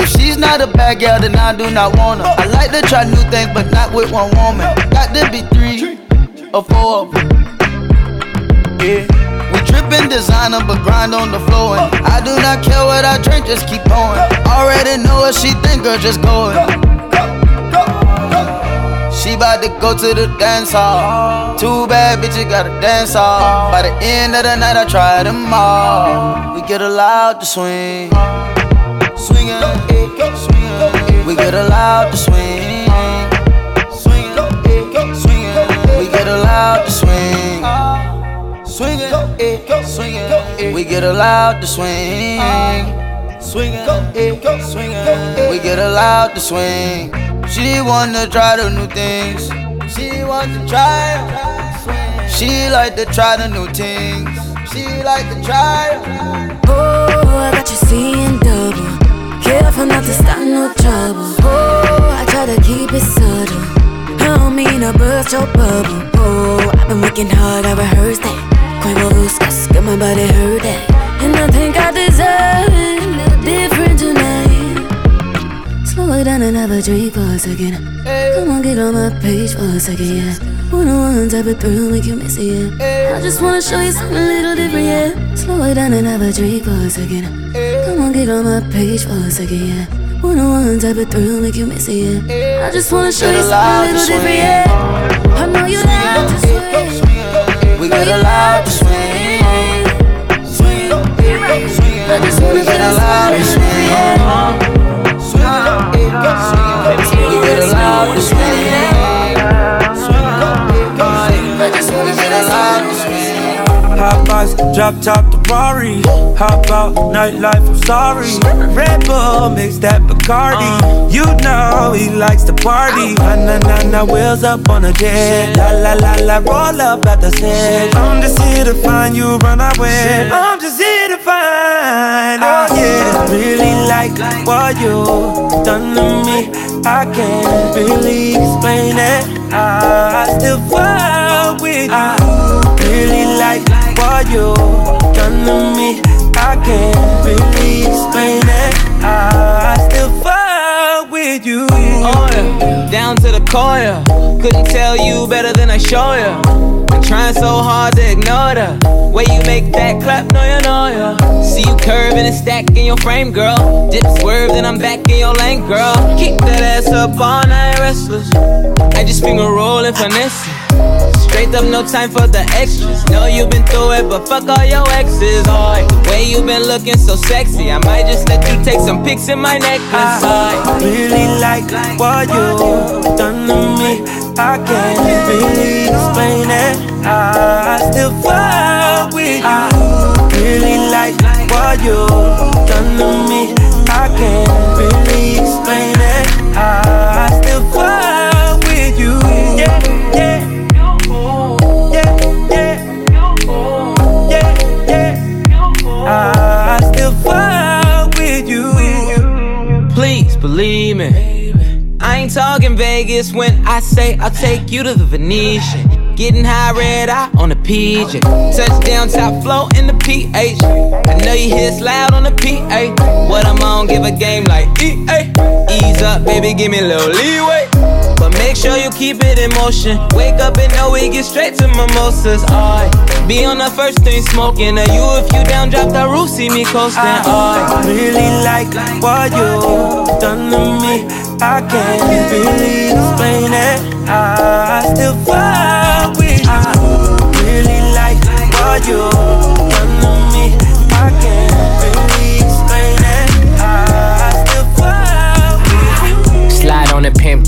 If she's not a bad girl, then I do not want her. I like to try new things, but not with one woman. Got to be three or four of them. Yeah. We drippin' designer, but grind on the floor. And I do not care what I drink, just keep pouring. Already know what she think, girl, just go it. She bout to go to the dance hall. Too bad, bitch, you gotta dance hall. By the end of the night, I try them all. We get allowed to swing. Swingin', eh, swingin'. We get allowed to swing. Swingin', eh, swingin'. We get allowed to swing. Swingin', eh, swingin'. We get allowed to swing. Swingin', eh, swingin'. We get allowed to swing. She wanna try the new things. She wants to try. She like to try the new things. She like to try. Oh, I got you seeing double. Careful not to start no trouble. Oh, I try to keep it subtle. How don't mean to burst your bubble. Oh, I've been working hard, I rehearsed that. Quavo Buscas, got my body hurt that. And I think I deserve it Slow it down and have a drink for a second. Come on, get on my page for a second, yeah. One on one type of thrill make you miss it, yeah. I just wanna show you something a little different, yeah. Slow it down and have a drink for a second. Come on, get on my page for a second, yeah. One on one type of thrill make you miss it, yeah. I just wanna show you something a little different, yeah. I know you like to swing. We got a lot to swing. Swing. I just wanna We got a lot to swing. I just wanna We got Hot box, drop top the Rari. Hop out, nightlife, I'm sorry. Red Bull, mix that Bacardi. Uh. You know he likes to party. Na na na na, wheels up on a jet. La la la la, roll up at the set. I'm just here to find you, run away. I'm just here to find. Oh uh. yeah, really like what you done to me. I can't really explain it. I still fall with you. Really like what you to me. I can't really explain it. I still fall with you. Oh yeah, down to the core. yeah. Couldn't tell you better than I show ya. Been trying so hard to ignore the way you make that clap. No, you know ya. See you curving and stacking your frame, girl. Dip swerve, then I'm back in your lane, girl. Keep that ass up all night, restless. I just finger rolling, finesse. Straight up, no time for the extras. Know you been through it, but fuck all your exes. Oh, the way you been looking so sexy, I might just let you take some pics in my necklace. I really like what you done to me. I can't really explain it. I still fall with you. I Really like what you done to me. I can't really explain it. I still fall me. I ain't talking Vegas when I say I'll take you to the Venetian. Getting high red eye on the PJ. Touchdown top flow in the PH. I know you hear it's loud on the PA. What I'm on, give a game like EA. Ease up, baby, give me a little leeway. But make sure you keep it in motion. Wake up and know we get straight to mimosas. Aye. Be on the first thing smoking. Are you if you down, drop the roof, see me coasting. I really like what you done to me. I can't really explain it. I still fall with you. Really like what you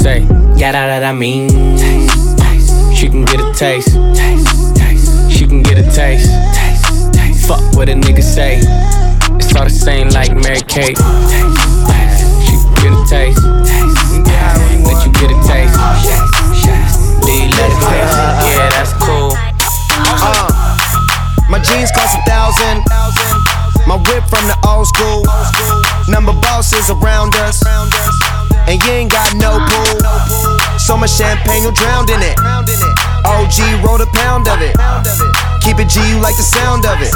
Say, yeah, that, I mean. She can get a taste. She can get a taste. Fuck what a nigga say. It's all the same like Mary Kate. She can get a taste. Let you get a taste. You let it taste? Yeah, that's cool. Uh, my jeans cost a thousand. My whip from the old school. Number bosses around us. And you ain't got no pool. So much champagne, you drowned in it. OG wrote a pound of it. Keep it G, you like the sound of it.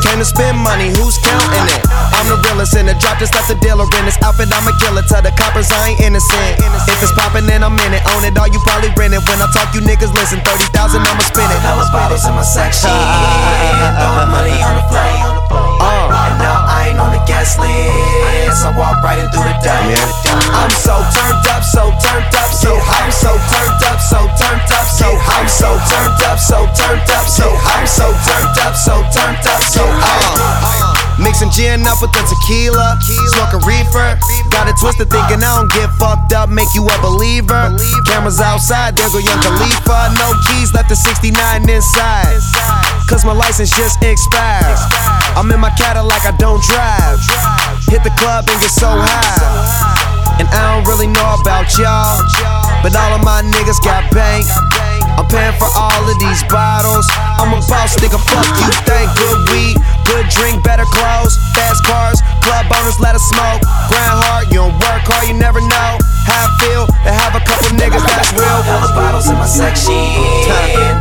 Came to spend money, who's counting it? I'm the realest in the drop, just left the dealer in this outfit. I'm a killer. Tell the coppers I ain't innocent. If it's poppin', then I'm in it. Own it all, you probably rent it. When I talk, you niggas listen. 30,000, I'ma spin it. Hella bottles in my section. Throwing money on the floor. Ain't on the guest list. I walk right in through the door. I'm so turned up, so turned up, so I'm so turned up, so turned up, so I'm so turned up, so turned up, so I'm so turned up, so turned up, so uh. Mixing gin up with the tequila, smoking reefer. Got it twisted thinking I don't get fucked up, make you a believer. Cameras outside, there go Young Khalifa. No keys, left the 69 inside. Cause my license just expired. I'm in my Cadillac, I don't drive. Hit the club and get so high. And I don't really know about y'all, but all of my niggas got bank. I'm paying for all of these bottles. I'm a boss, nigga. Fuck you, Thank Good weed, good drink, better clothes, fast cars, club owners, let us smoke. Grind hard, you don't work hard, you never know how I feel to have a couple niggas that's real. Hella bottles in my section.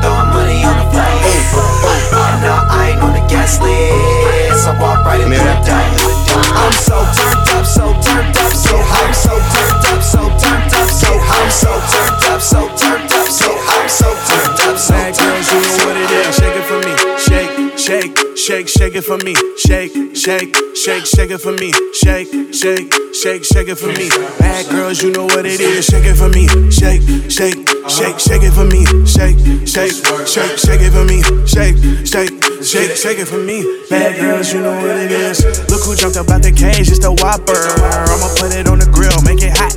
Throwing money on the floor. And now I ain't on the guest list. I walk right into the door. I'm so turned up, so turned up, so I'm so turned up, so turned up, so I'm so turned up, so turned up, so I'm so turned up, so Bad girls, you know what it is. Shake it for me. Shake, shake, shake, shake it for me. Shake, shake, shake, shake it for me. Shake, shake, shake, shake it for me. Bad girls, you know what it is. Shake it for me. Shake, shake, shake, shake it for me. Shake, shake, shake, shake it for me. Shake, shake, shake, shake it for me. Bad girls, you know what it is. Look who jumped up out the cage, it's the Whopper. I'ma put it on the grill, make it hot.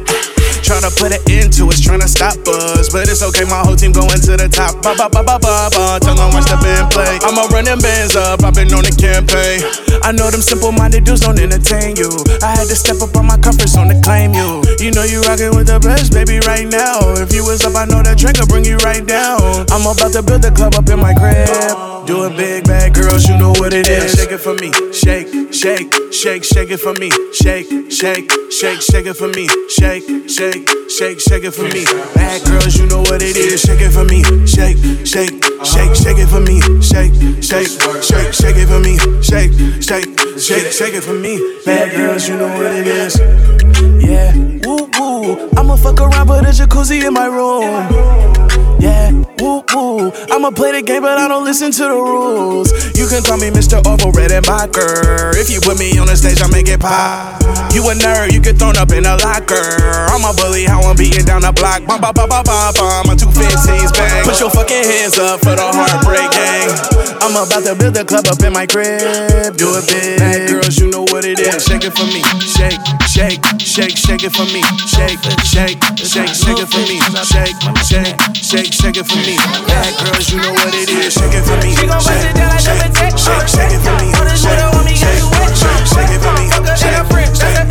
Tryna put it into us, tryna stop us. But it's okay, my whole team going to the top. Ba ba ba ba ba ba. Tell them watch the band play. I'ma run them bands up, I've been on the campaign. I know them simple minded dudes don't entertain you. I had to step up on my comfort zone to claim you. You know you rockin' with the best, baby, right now. If you was up, I know that drink will bring you right down. I'm about to build a club up in my crib. Doing big bad girls, you know what it is. Shake it for me. Shake, shake, shake, shake it for me. Shake, shake, shake, shake it for me. Shake, shake, shake, shake it for me. Bad girls, you know what it is. Shake it for me. Shake, shake, shake, shake it for me. Shake, shake, shake, shake it for me. Shake, shake, shake, shake it for me. Bad girls, you know what it is. Yeah, woo woo. I'ma fuck around, put a jacuzzi in my room. Yeah, woo woo. I'ma play the game, but I don't listen to the rules. You can call me Mr. Orville Redenbacher. If you put me on the stage, I make it pop. You a nerd, you get thrown up in a locker. I'm a bully, how I'm beating down the block. Bum, bum, bum, bum, bum, bum. My two fifteens bang. Put your fucking hands up for the heartbreak gang. I'm about to build a club up in my crib. Do it big. Bad girls, you know what it is. Shake it for me. Shake, shake, shake, shake it for me. Shake, shake, shake, shake it for me. Shake, shake, shake, shake it for me. Bad girls, you know what it is. Shake it for me. Shake, shake, shake, shake it for me. Shake, shake, shake, shake it for me. Shake, shake, shake,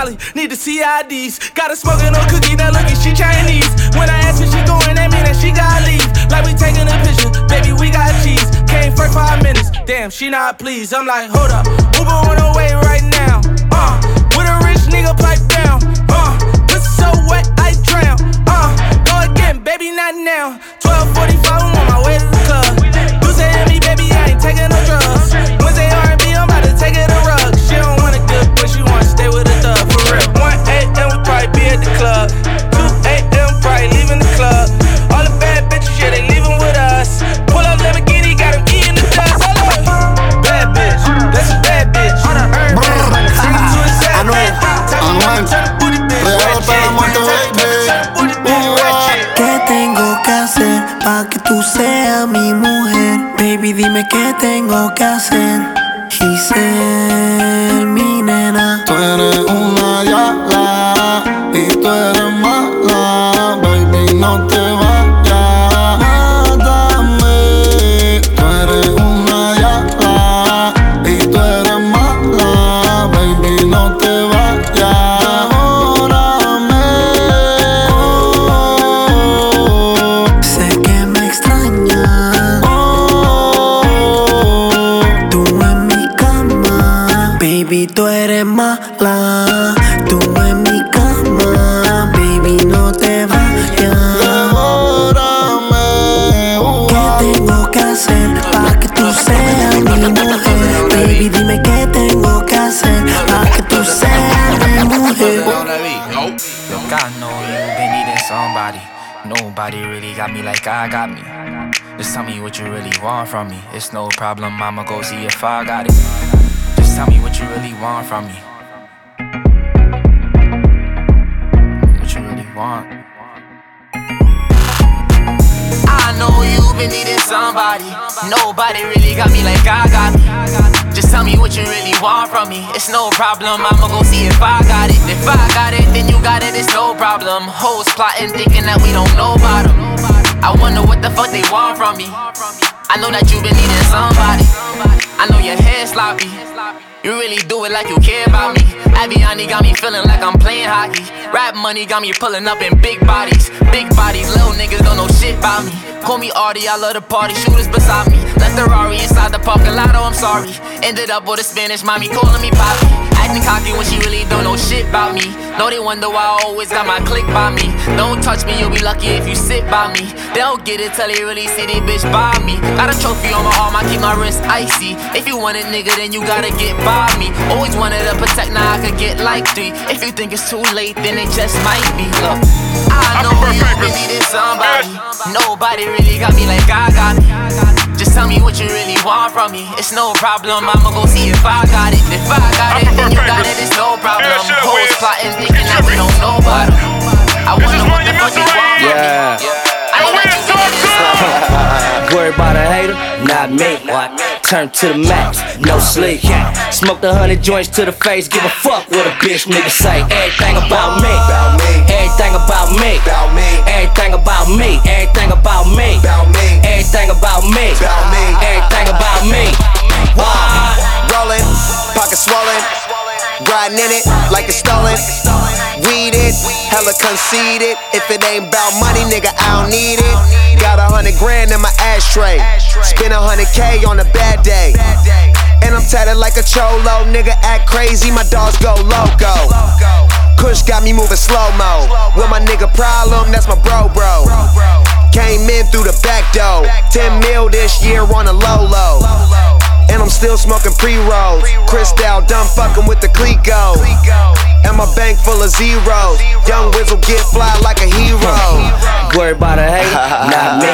Somali, need the CIDs. Got her smoking on cookie, now looking, she Chinese. When I ask where she going, that mean that she gotta leave. Like we taking a picture, baby, we got cheese. Came for five minutes, damn, she not pleased. I'm like, hold up, Uber on the way right now. Uh, with a rich nigga pipe down. Uh, pussy so wet, I drown. Uh, go again, baby, not now. 12:45, I'm on my way to the club. You to baby, I ain't taking no drugs. Wednesday R&B, I'm about to take it a rug. She don't want a good boy, she wanna stay with a thug be at the club. 2 a.m. probably leaving the club. All the bad bitches, yeah, they leaving with us. Pull up Lamborghini, got em him key in the dust. Bad bitch, that's a bad bitch. The bitch. ¿Qué tengo que hacer que dime qué tengo que hacer. Giselle, mi nena. Tú eres una ya. Like I got me. Just tell me what you really want from me. It's no problem, I'ma go see if I got it. Just tell me what you really want from me. What you really want. I know you've been needing somebody. Nobody really got me like I got me. Just tell me what you really want from me. It's no problem, I'ma go see if I got it. If I got it, then you got it, it's no problem. Hoes plotting, thinking that we don't know about them. I wonder what the fuck they want from me. I know that you've been needing somebody. I know your hair sloppy. You really do it like you care about me. Avianne got me feeling like I'm playing hockey. Rap money got me pulling up in big bodies. Big bodies, little niggas don't know shit about me. Call me Artie, I love the party. Shooters beside me. Left the Rari inside the parking lot, oh, I'm sorry. Ended up with a Spanish mommy calling me Poppy. Acting cocky when she really don't know shit about me. Know they wonder why I always got my click by me. Don't touch me, you'll be lucky if you sit by me. They don't get it till they really see they bitch by me. Got a trophy on my arm, I keep my wrist icy. If you want it, nigga, then you gotta get by me. Always wanted to protect, now I could get like three. If you think it's too late, then it just might be. Look, I know you been needing somebody. Nobody really got me like I got me. Just tell me what you really want from me. It's no problem, I'ma go see if I got it. If I got it, then you got it, it's no problem. Hoes plotting, thinking that we don't know about 'em. I wonder what the fuck they want from me. Yeah. I know that you been needing Worry about a hater, not me. Turn to the max, no sleep. Smoke the hundred joints to the face, give a fuck what a bitch nigga say. Everything about me, everything about me, everything about me, everything about me, everything about me, everything about me. Why? Rolling, pocket swollen, riding in it like it's stolen. Weed it, hella conceited. If it ain't about money, nigga, I don't need it. Got a hundred grand in my ashtray. Spend a hundred K on a bad day. And I'm tatted like a cholo. Nigga act crazy, my dogs go loco. Kush got me moving slow mo. With my nigga problem, that's my bro, bro. Came in through the back door. 10 mil this year on a low low. And I'm still smoking pre rolls. Cristal done fucking with the Clicquot. And my bank full of zeros. Young Wizzle get fly like a hero. Worry about a hater, not me.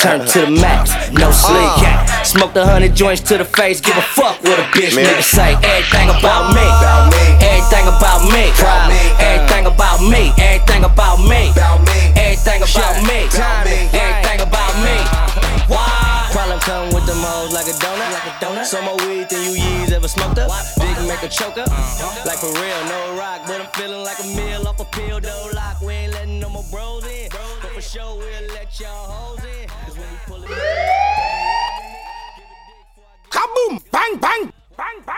Turn to the max, no uh. sleep. Smoke the hundred joints to the face, give a fuck what a bitch nigga say. Everything about me, everything about me, everything about me, everything about me, everything about me, everything about me. Why? Problem come with them hoes like a donut. Like a donut. So more weed than you years ever smoked up. Dick make a choker. Uh-huh. Like for real, no rock, but I'm feeling like a meal off a pill, though lock. We ain't letting no more bros in. But for sure, we'll let y'all hoes in. Cause when we pull it. Kaboom! Bang, bang! Bang, bang!